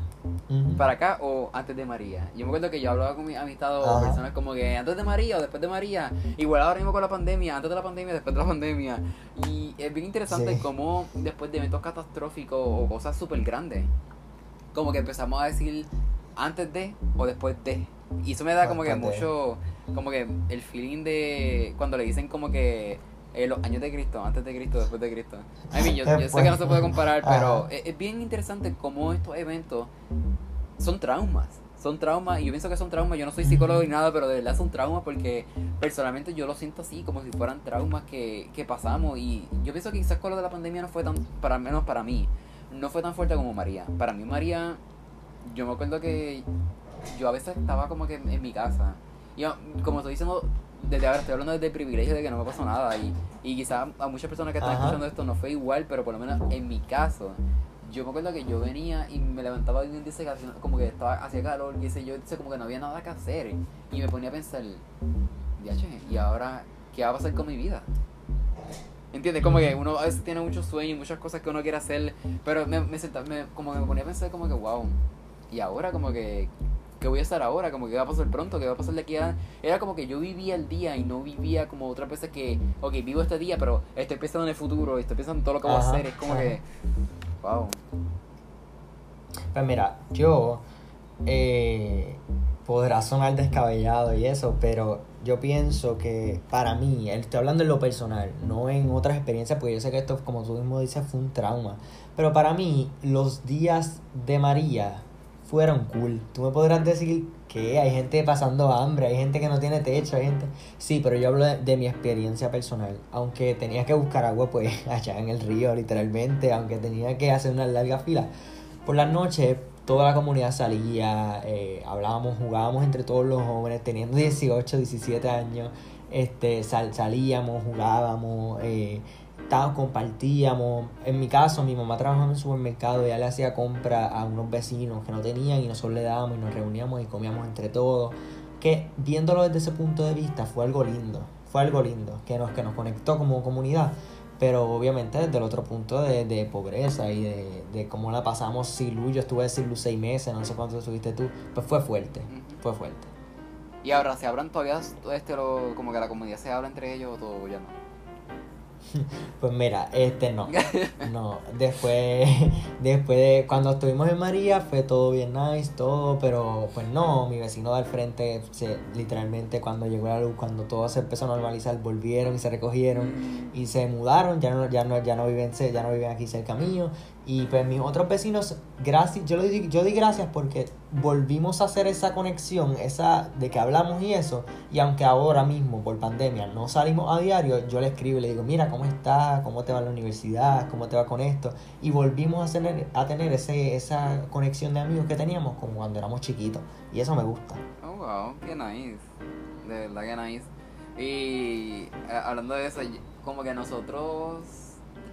para acá o antes de María. Yo me acuerdo que yo hablaba con mis amistades o personas como que antes de María o después de María. Igual ahora mismo con la pandemia, antes de la pandemia, después de la pandemia. Y es bien interesante Sí. cómo después de eventos catastróficos o cosas súper grandes, como que empezamos a decir antes de o después de. Y eso me da como que mucho, como que el feeling de cuando le dicen como que eh, los años de Cristo, antes de Cristo, después de Cristo. I mean, yo, yo sé que no se puede comparar, pero Ajá. es, es bien interesante cómo estos eventos son traumas. Son traumas, y yo pienso que son traumas. Yo no soy psicólogo ni nada, pero de verdad son traumas porque personalmente yo lo siento así, como si fueran traumas que, que pasamos. Y yo pienso que quizás con lo de la pandemia no fue tan, para menos para mí, no fue tan fuerte como María. Para mí, María, yo me acuerdo que yo a veces estaba como que en, mi casa. Y yo, como estoy diciendo, desde ahora estoy hablando desde el privilegio de que no me pasó nada. Y, y quizás a muchas personas que están Ajá. escuchando esto no fue igual, pero por lo menos en mi caso, yo me acuerdo que yo venía y me levantaba y dice que hacía- como que estaba hacía calor, y ese yo, dice como que no había nada que hacer. Y me ponía a pensar, "Diache, ¿y ahora qué va a pasar con mi vida? ¿Entiendes? Como que uno a veces tiene muchos sueños, muchas cosas que uno quiere hacer, pero me, me, senta- me- como que me ponía a pensar como que, wow, y ahora como que, ¿qué voy a hacer ahora? Como que ¿qué va a pasar pronto, ¿qué va a pasar de aquí a...? Era como que yo vivía el día y no vivía como otras veces que, ok, vivo este día, pero estoy pensando en el futuro, estoy pensando en todo lo que voy a hacer, es como ajá. que, wow. Pues mira, yo eh, podrá sonar descabellado y eso, pero yo pienso que para mí, estoy hablando en lo personal, no en otras experiencias, porque yo sé que esto, como tú mismo dices, fue un trauma. Pero para mí, los días de María fueron cool. Tú me podrás decir que hay gente pasando hambre, hay gente que no tiene techo, hay gente... Sí, pero yo hablo de, mi experiencia personal. Aunque tenía que buscar agua, pues, allá en el río, literalmente, aunque tenía que hacer una larga fila. Por las noches toda la comunidad salía, eh, hablábamos, jugábamos entre todos los jóvenes, teniendo 18, 17 años, este, salíamos, jugábamos, eh, compartíamos. En mi caso, mi mamá trabajaba en un supermercado, ella le hacía compra a unos vecinos que no tenían y nosotros le dábamos y nos reuníamos y comíamos entre todos. Que viéndolo desde ese punto de vista fue algo lindo, fue algo lindo, que nos, que nos conectó como comunidad pero obviamente desde el otro punto de, de pobreza y de, de, cómo la pasamos Silu, yo estuve sin luz seis meses, no sé cuánto estuviste tú, pues fue fuerte, fue fuerte. Y ahora, ¿se hablan todavía este, lo, como que la comunidad se habla entre ellos o todo ya no? Pues mira, este no. No, después, después de cuando estuvimos en María fue todo bien nice, todo, pero pues no, mi vecino del frente, se, literalmente cuando llegó la luz, cuando todo se empezó a normalizar, volvieron y se recogieron mm. y se mudaron, ya no, ya no, ya no viven, ya no viven aquí cerca mío y pues mis otros vecinos, gracias, yo, di, yo di gracias porque volvimos a hacer esa conexión, esa de que hablamos y eso. Y aunque ahora mismo por pandemia no salimos a diario, yo le escribo y le digo, mira, ¿cómo estás? ¿Cómo te va la universidad? ¿Cómo te va con esto? Y volvimos a tener, a tener ese, esa conexión de amigos que teníamos como cuando éramos chiquitos. Y eso me gusta. Oh, wow, qué nice. De verdad que nice. Y eh, hablando de eso, como que nosotros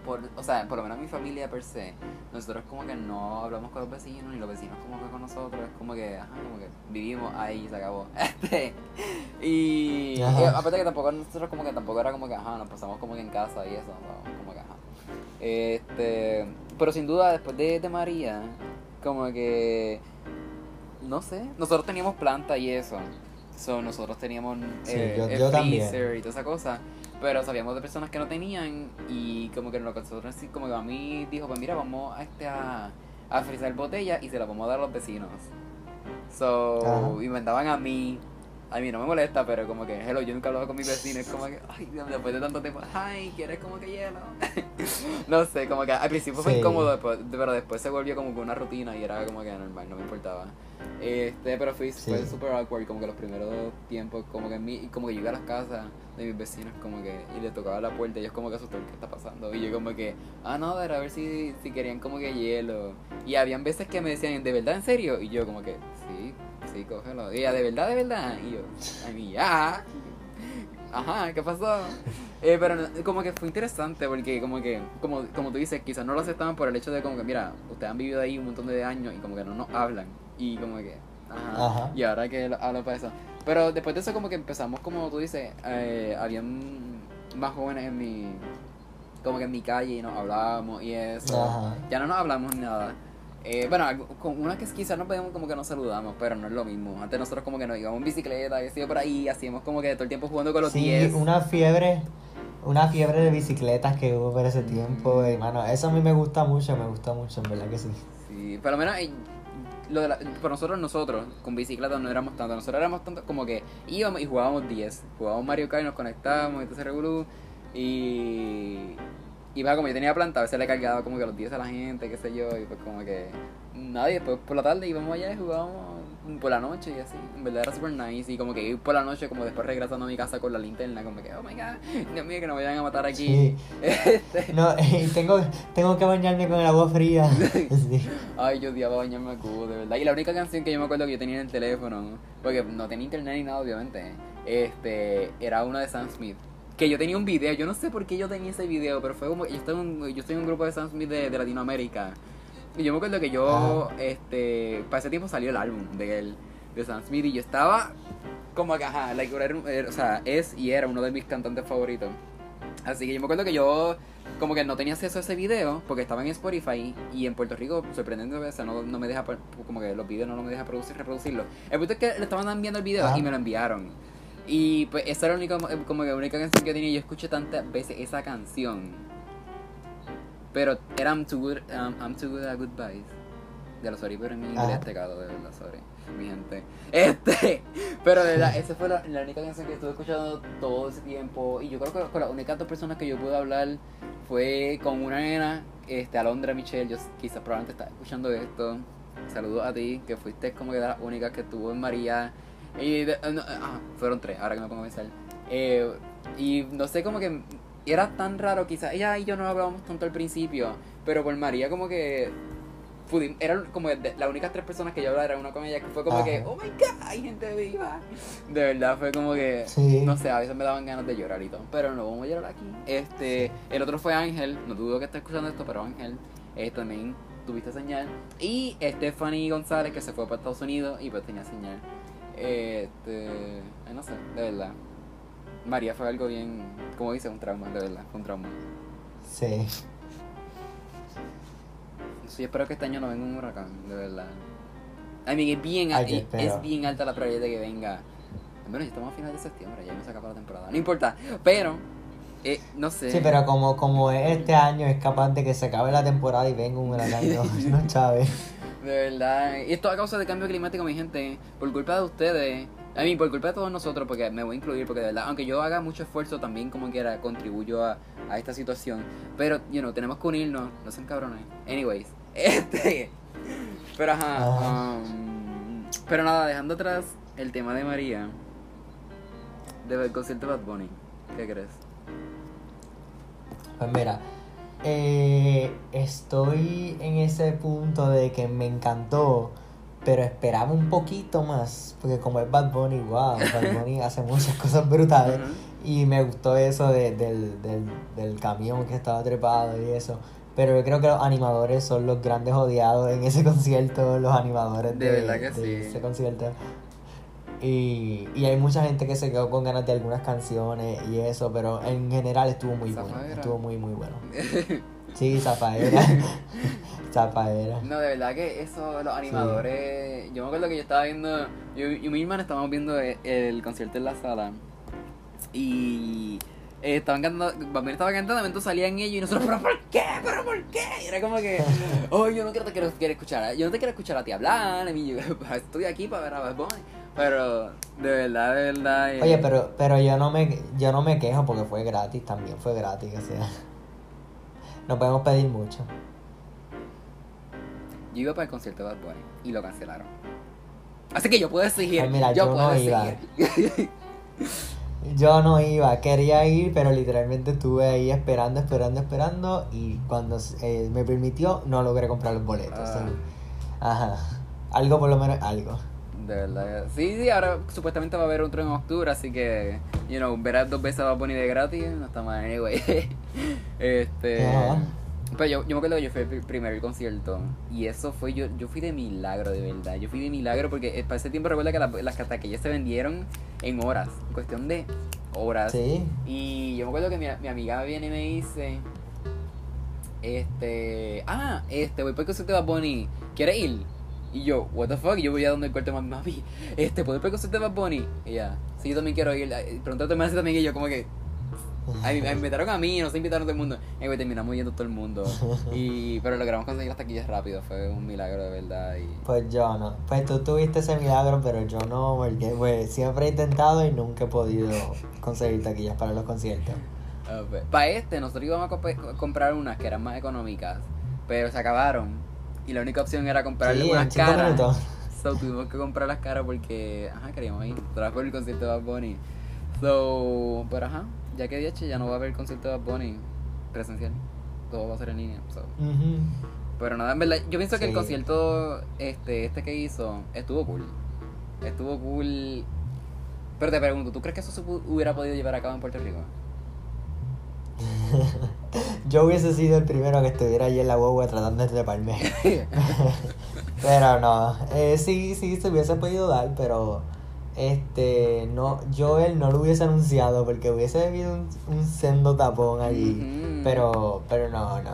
o sea, por lo menos mi familia per se, nosotros como que no hablamos con los vecinos, ni los vecinos como que con nosotros, es como que, ajá, como que vivimos ahí y se acabó. Este, y, aparte que tampoco nosotros como que tampoco era como que, ajá, nos pasamos como que en casa y eso, como que, ajá. Este, pero sin duda después de, de María, como que, no sé, nosotros teníamos planta y eso. So, nosotros teníamos eh, el freezer y toda esa cosa. Pero sabíamos de personas que no tenían y como que nosotros como que a mí dijo, pues mira, vamos a este a, a frizar botella y se la vamos a dar a los vecinos. So, inventaban a mí. A mí no me molesta, pero como que, hello, yo nunca hablaba con mis vecinos. Es como que, ay, después de tanto tiempo, ay, ¿quieres como que hielo? no sé, como que al principio fue incómodo, pero después se volvió como que una rutina y era como que normal, no me importaba. Este, pero fue, fue super awkward, como que los primeros tiempos, como que, mi, como que llegué a las casas de mis vecinos, como que, y le tocaba la puerta, y ellos como que asustaron, ¿qué está pasando? Y yo como que, ah, no, era a ver si, si querían como que hielo. Y habían veces que me decían, ¿de verdad, en serio? Y yo como que, sí, sí, cógelo. Y ella, ¿de verdad, de verdad? Y yo, a mí, ya. Ajá, ¿qué pasó? Eh, pero como que fue interesante porque como que, como, como tú dices, quizás no lo aceptaban por el hecho de como que, mira, ustedes han vivido ahí un montón de años y como que no nos hablan. Y como que, ajá. Y ahora que hablo para eso. Pero después de eso como que empezamos, como tú dices, eh, habían más jóvenes en mi, como que en mi calle y nos hablábamos y eso. Ya no nos hablamos nada. Eh, bueno, con una que quizás nos podemos como que nos saludamos, pero no es lo mismo. Antes nosotros como que nos íbamos en bicicleta y así por ahí, hacíamos como que todo el tiempo jugando con los sí, una fiebre, una fiebre de bicicletas que hubo por ese tiempo, hermano. Eso a mí me gusta mucho, me gusta mucho, en verdad que sí. Sí, por lo menos lo de por nosotros, nosotros, con bicicleta no éramos tanto. Nosotros éramos tanto como que íbamos y jugábamos 10. Jugábamos Mario Kart y nos conectábamos y todo ese Y. Y como yo tenía planta, a veces le cargaba como que los 10 a la gente, qué sé yo. Y pues como que. Nadie, después por la tarde íbamos allá y jugábamos por la noche y así. En verdad era super nice. Y como que ir por la noche, como después regresando a mi casa con la linterna, como que, oh my god, Dios mío, que no me vayan a matar aquí. Este. No, y tengo, tengo que bañarme con el agua fría. Ay, yo odiaba bañarme a cubo, de verdad. Y la única canción que yo me acuerdo que yo tenía en el teléfono, porque no tenía internet ni nada, obviamente, este, era una de Sam Smith que yo tenía un video, yo no sé por qué yo tenía ese video, pero fue como, yo estoy en un, yo estoy en un grupo de Sam Smith de, de Latinoamérica y yo me acuerdo que yo, este, para ese tiempo salió el álbum de él, de Sam Smith, y yo estaba como que, ajá, like, o sea, es y era uno de mis cantantes favoritos. Así que yo me acuerdo que yo como que no tenía acceso a ese video porque estaba en Spotify y en Puerto Rico, sorprendentemente, o sea, no, no me deja, como que los videos no me deja producir, reproducirlo. El punto es que le estaban viendo el video y me lo enviaron. Y pues esa era la única, como que la única canción que tenía. Yo escuché tantas veces esa canción pero era I'm too good, um, I'm too good at goodbyes. De los sorry, pero en mi inglés tecado, de verdad, sorry. Mi gente. Este, pero de verdad, esa fue la, la única canción que estuve escuchando todo ese tiempo. Y yo creo que con las únicas dos personas que yo pude hablar fue con una nena, este, Alondra Michelle. Yo quizás probablemente estás escuchando esto. Saludos a ti, que fuiste como que de las únicas que estuvo en María. Y de- no, ah, fueron tres, ahora que me pongo a pensar. Eh, y no sé, como que era tan raro, quizás ella y yo no hablábamos tanto al principio, pero por María como que pudi- eran como de, las únicas tres personas que yo hablaba era una con ella que fue como Ajá. que, oh my god, hay gente viva. De verdad fue como que, Sí. no sé, a veces me daban ganas de llorar y todo, pero no vamos a llorar aquí. Este, el otro fue Ángel, no dudo que esté escuchando esto, pero Ángel eh, también tuviste señal. Y Stephanie González que se fue para Estados Unidos y pues tenía señal. Este, ay, no sé, de verdad. María fue algo bien, como dice, un trauma, de verdad, fue un trauma. Sí. Sí, espero que este año no venga un huracán, de verdad. I mean, es bien, Ay, es, es bien alta la probabilidad de que venga. Bueno, ya estamos a finales de septiembre, ya no se acaba la temporada. No importa, pero, eh, no sé. Sí, pero como, como es este año es capaz de que se acabe la temporada y venga un huracán, no, no Chávez. De verdad. Y esto a causa del cambio climático, mi gente. Por culpa de ustedes. A mí, por culpa de todos nosotros, porque me voy a incluir, porque de verdad, aunque yo haga mucho esfuerzo, también como quiera contribuyo a, a esta situación. Pero, you know, tenemos que unirnos, no sean cabrones. Anyways, este. Pero ajá. Ajá. um, pero nada, dejando atrás el tema de María, del concierto de Bad Bunny. ¿Qué crees? Pues mira, eh, estoy en ese punto de que me encantó, pero esperaba un poquito más, porque como es Bad Bunny, wow, Bad Bunny hace muchas cosas brutales. Y me gustó eso de- del, del, del camión que estaba trepado y eso. Pero yo creo que los animadores son los grandes odiados en ese concierto, los animadores De de, verdad que de sí. ese concierto. Y, y hay mucha gente que se quedó con ganas de algunas canciones y eso, pero en general estuvo muy bueno. Estuvo muy, muy bueno. Sí, Zafaera. Zafaera. No, de verdad que eso, los animadores. Yo me acuerdo que yo estaba viendo. Yo, yo y mi hermana estábamos viendo el, el concierto en la sala. Y. eh, estaban cantando. Bambino estaba cantando, momento salían ellos y nosotros, ¿pero por qué? ¿Pero por qué? Y era como que. Oh, yo no quiero, te quiero, quiero escuchar. Yo no te quiero escuchar a ti hablar. Yo, estoy aquí para ver a Bad Bunny. Pero, de verdad, de verdad. eh, Oye, pero, pero yo no me yo no me quejo porque fue gratis, también fue gratis, o sea. No podemos pedir mucho. Yo iba para el concierto de Bad Bunny y lo cancelaron. Así que yo puedo exigir. Ay, mira, yo, yo puedo no iba. exigir. Yo no iba, quería ir, pero literalmente estuve ahí esperando, esperando, esperando y cuando eh, me permitió no logré comprar los boletos. Ah. ajá, algo por lo menos, algo. De verdad. Sí, sí, ahora supuestamente va a haber otro en octubre, así que, you know, ver dos veces a Bad Bunny de gratis no está mal, anyway. este. Pero yo, yo me acuerdo que yo fui al primer concierto y eso fue, yo, yo fui de milagro, de verdad. Yo fui de milagro porque eh, para ese tiempo recuerda que la- las taquillas se vendieron en horas, en cuestión de horas. Sí, Y yo me acuerdo que mi, mi amiga viene y me dice, este, ah, este, voy por el concierto de Bad Bunny, ¿quieres ir? Y yo, what the fuck, yo voy a donde el cuarto de mami, este, ¿puedo de Bad Bunny? Y ella, sí, yo también quiero ir, pronto me hace también y yo como que, me invitaron a mí, no se invitaron a todo el mundo, y güey, terminamos yendo todo el mundo, y, pero logramos conseguir las taquillas rápido, fue un milagro de verdad, y... pues yo no. Pues tú tuviste ese milagro, pero yo no, porque pues, siempre he intentado y nunca he podido conseguir taquillas para los conciertos. Para este, nosotros íbamos a comp- comprar unas que eran más económicas, pero se acabaron. Y la única opción era comprarle Sí, unas caras. minutos. So tuvimos que comprar las caras porque, ajá, queríamos ir tras por el concierto de Bad Bunny. So, pero ajá, ya que DH ya no va a haber concierto de Bad Bunny presencial. Todo va a ser en línea. so. Ujú. Pero nada, en verdad, yo pienso que el concierto este, este que hizo estuvo cool. Estuvo cool. Pero te pregunto, ¿tú crees que eso se hubiera podido llevar a cabo en Puerto Rico? Yo hubiese sido el primero que estuviera allí en la guagua tratando de treparme. pero no, eh, sí, sí, se hubiese podido dar, pero este, no, yo él no lo hubiese anunciado porque hubiese habido un, un sendo tapón allí. Pero, pero no, no.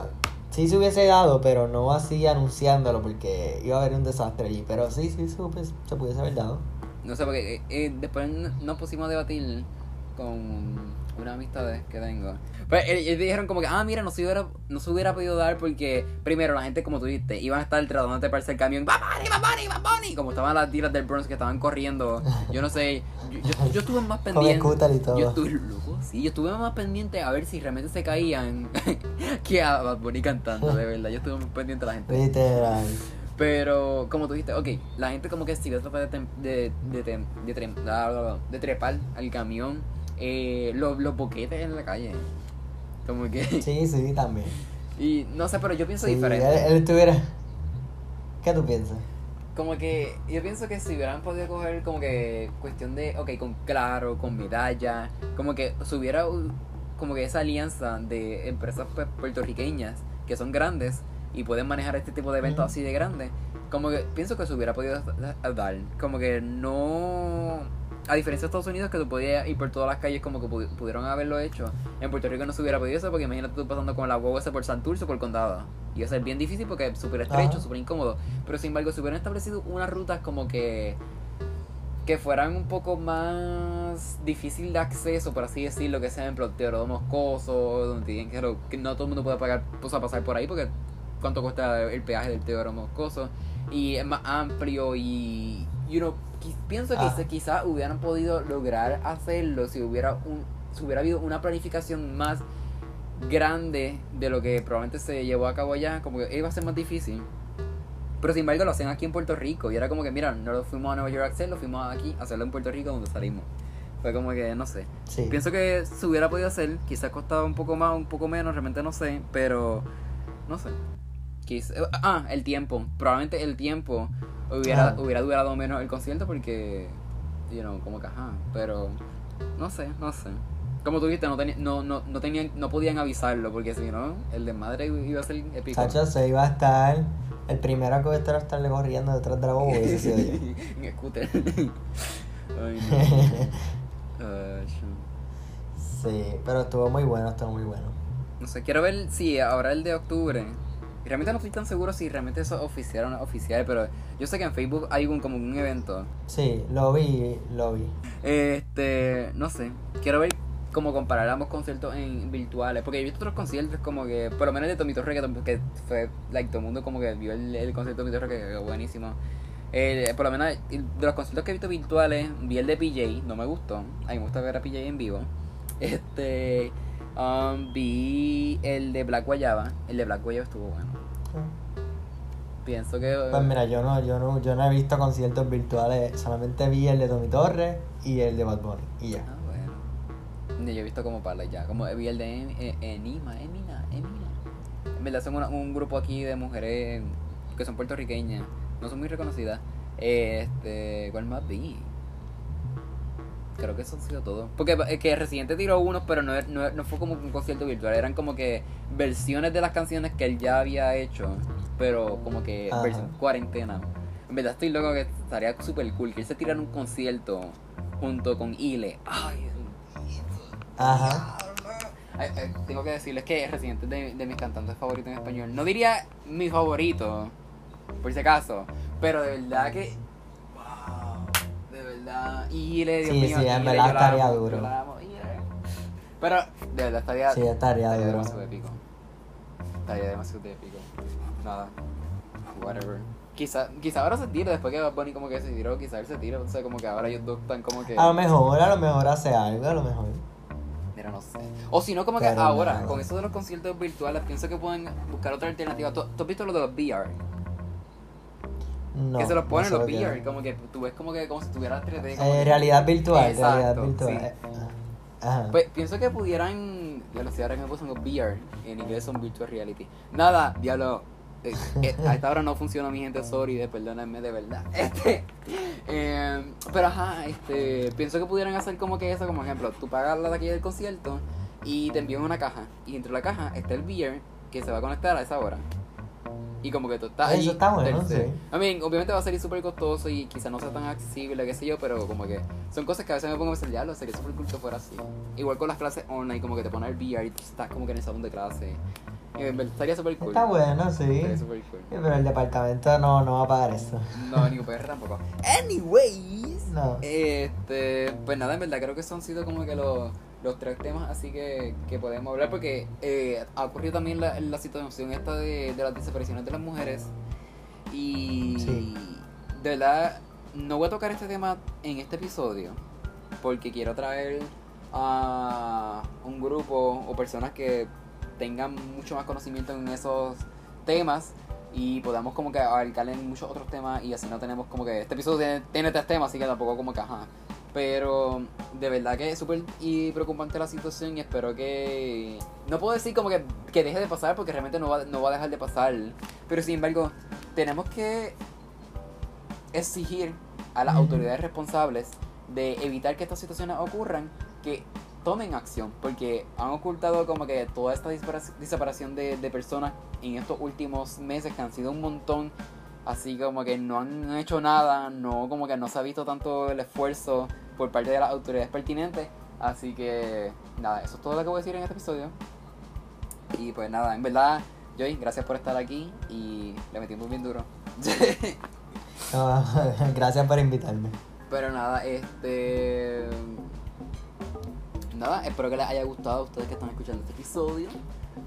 Sí se hubiese dado, pero no así anunciándolo porque iba a haber un desastre allí. Pero sí, sí, se, hubiese- se pudiese haber dado. No sé, porque eh, eh, después nos pusimos a debatir con unas amistades que tengo. Pues eh, ellos dijeron como que, ah, mira, no se hubiera, no se hubiera podido dar porque, primero, la gente, como tú dijiste, iban a estar tratando de pararse el camión, ¡Va, Bunny, va, Bunny, va, Bunny! Como estaban las tiras del Bronx que estaban corriendo. Yo no sé, yo, yo, yo estuve más pendiente. y todo. Yo estuve loco, sí, yo estuve más pendiente a ver si realmente se caían que a Bad Bunny cantando, de verdad. Yo estuve más pendiente a la gente. Literal. Pero, como tú dijiste, ok, la gente como que si de, de, de, de, de trepar al camión, eh, los, los boquetes en la calle. Como que. Sí, sí, también. Y no sé, pero yo pienso Sí, diferente. él, él estuviera. ¿Qué tú piensas? Como que yo pienso que si hubieran podido coger como que cuestión de, ok, con Claro, con Medalla, como que si hubiera como que esa alianza de empresas pues, puertorriqueñas que son grandes y pueden manejar este tipo de eventos así de grandes, como que pienso que se hubiera podido da- dar, como que no... A diferencia de Estados Unidos que tú podías ir por todas las calles como que pu- pudieron haberlo hecho, en Puerto Rico no se hubiera podido eso porque imagínate tú pasando con la guagua esa por Santurce o por Condado. Iba a ser bien difícil porque es súper estrecho, súper incómodo. Pero sin embargo, si hubieran establecido unas rutas como que que fueran un poco más difícil de acceso, por así decirlo, que sea, ejemplo, Teodoro Moscoso, donde tienen que, que no todo el mundo puede pagar, pues, a pasar por ahí, porque cuánto cuesta el peaje del Teodoro Moscoso, y es más amplio y, you know, pienso que Ah. quizás hubieran podido lograr hacerlo si hubiera un, si hubiera habido una planificación más grande de lo que probablemente se llevó a cabo allá, como que iba a ser más difícil. Pero sin embargo lo hacen aquí en Puerto Rico. Y era como que, mira, no lo fuimos a Nueva York a hacer, lo fuimos aquí a hacerlo en Puerto Rico donde salimos. Fue como que, no sé. Sí. Pienso que se hubiera podido hacer, quizás costaba un poco más, un poco menos, realmente no sé, pero no sé. Quiz- ah, el tiempo. Probablemente el tiempo hubiera, Ah. hubiera durado menos el concierto porque, you know, como que ajá, pero no sé, no sé. Como tú dijiste, no, no, no, no, tenían, no podían avisarlo porque si no, el de madre iba a ser épico. Chacho, se iba a estar. El primero que estar estarle corriendo detrás de la boba en scooter. Ay, no. Chum. Sí, pero estuvo muy bueno, estuvo muy bueno. No sé, quiero ver si ahora el de octubre. Y realmente no estoy tan seguro si realmente eso es oficial o no es oficial, pero yo sé que en Facebook hay un, como un evento. Sí, lo vi, lo vi. Este, no sé, quiero ver cómo comparar ambos conciertos en virtuales, porque he visto otros conciertos como que, por lo menos el de Tommy Torre, que, fue, like, todo el mundo como que vio el, el concierto de Tommy Torre, que que buenísimo. Eh, por lo menos el- de los conciertos que he visto virtuales, vi el de PJ, no me gustó. A mí me gusta ver a PJ en vivo. Este, um, vi el de Black Guayaba. El de Black Guayaba estuvo bueno. Pienso que. Pues mira, yo no, yo no, yo no he visto conciertos virtuales, solamente vi el de Tommy Torres y el de Bad Bunny. Y ya. Ah, bueno. Yo he visto como para ya. Como vi el de Em- eh, Enima, Emina, Emina. En verdad son una- un grupo aquí de mujeres que son puertorriqueñas. No son muy reconocidas. Este, ¿cuál más vi? Creo que eso ha sido todo. Porque es que Residente tiró unos, pero no, no, no fue como un concierto virtual. Eran como que versiones de las canciones que él ya había hecho. Pero como que Ajá. versión cuarentena. En verdad estoy loco que estaría súper cool. Que él se tirara un concierto junto con Ile. Ay, Ajá. Ay, ay, tengo que decirles que Residente es de, de mis cantantes favoritos en español. No diría mi favorito, por si acaso, pero de verdad que. Verdad. Ile, Dios Sí, mío. sí, en verdad estaría duro. Pero, de verdad, estaría. Sí, estaría duro. demasiado épico. Estaría demasiado épico. Nada. Whatever. Quizá, quizá ahora se tire después que Bad Bunny como que se tiró, quizá él se tira, o sea, como que ahora ellos dos están como que... A lo mejor, a lo mejor hace algo, a lo mejor. Mira, no sé. O si no, como que ahora, nada. con eso de los conciertos virtuales, pienso que pueden buscar otra alternativa. ¿Tú, tú has visto lo de los VR? No. que se los ponen no los que VR, es. como que tú ves como que como si tuvieras 3D. como Eh, que- realidad virtual, Exacto, realidad virtual. sí. Eh, Ajá. Pues pienso que pudieran. Ya lo sé, ahora que me puse los VR. En inglés son virtual reality. Nada, diablo. eh, eh, a esta hora no funciona mi gente, sorry, de perdónenme de verdad. Este, eh, pero ajá, este, pienso que pudieran hacer como que eso, como ejemplo, tú pagas la taquilla del concierto y te envían una caja. Y dentro de la caja está el VR que se va a conectar a esa hora. Y como que tú estás Eso ahí. está bueno, sí. I mean, obviamente va a salir súper costoso y quizá no sea tan accesible, qué sé yo, pero como que son cosas que a veces me pongo a pensar, ya lo sería súper cool que fuera así. Igual con las clases online, como que te pones el VR y tú estás como que en el salón de clase. Estaría súper cool. Está bueno, sí. Estaría súper cool. Sí, Pero el departamento no, no va a pagar eso. No, ni UPR tampoco. Anyways. No. Este, pues nada, en verdad creo que han sido como que los, los tres temas así que, que podemos hablar porque eh, ha ocurrido también la, la situación esta de, de las desapariciones de las mujeres y Sí. de verdad no voy a tocar este tema en este episodio porque quiero traer a un grupo o personas que tengan mucho más conocimiento en esos temas y podamos como que abarcar en muchos otros temas y así no tenemos como que este episodio tiene, tiene tres temas así que tampoco como que ajá pero de verdad que es súper y preocupante la situación y espero que no puedo decir como que, que deje de pasar porque realmente no va, no va a dejar de pasar. Pero sin embargo tenemos que exigir a las autoridades responsables de evitar que estas situaciones ocurran que tomen acción porque han ocultado como que toda esta desaparición de, de personas en estos últimos meses que han sido un montón así como que no han hecho nada no como que no se ha visto tanto el esfuerzo por parte de las autoridades pertinentes así que nada eso es todo lo que voy a decir en este episodio y pues nada en verdad Joy gracias por estar aquí y le metimos bien duro No, gracias por invitarme. Pero nada, este. Nada, espero que les haya gustado a ustedes que están escuchando este episodio.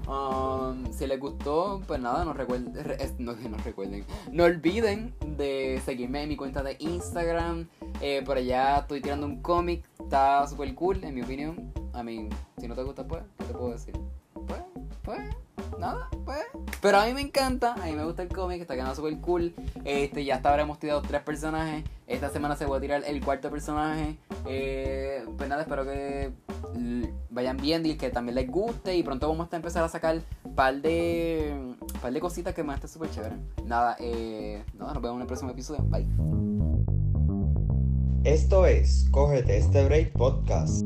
Um, si les gustó, pues nada, no recuerden, no, no recuerden, no olviden de seguirme en mi cuenta de Instagram. Eh, por allá estoy tirando un cómic, está super cool, en mi opinión. A mí, si no te gusta, pues, ¿qué te puedo decir? Pues, pues, nada, pues. Pero a mí me encanta, a mí me gusta el cómic, está quedando super cool. Este, ya hasta ahora hemos tirado tres personajes. Esta semana se va a tirar el cuarto personaje. Eh, pues nada, espero que vayan viendo y que también les guste. Y pronto vamos a empezar a sacar par de, par de cositas que a estar súper chéveres. Nada, eh, nada, nos vemos en el próximo episodio. Bye. Esto es Cógete este break podcast.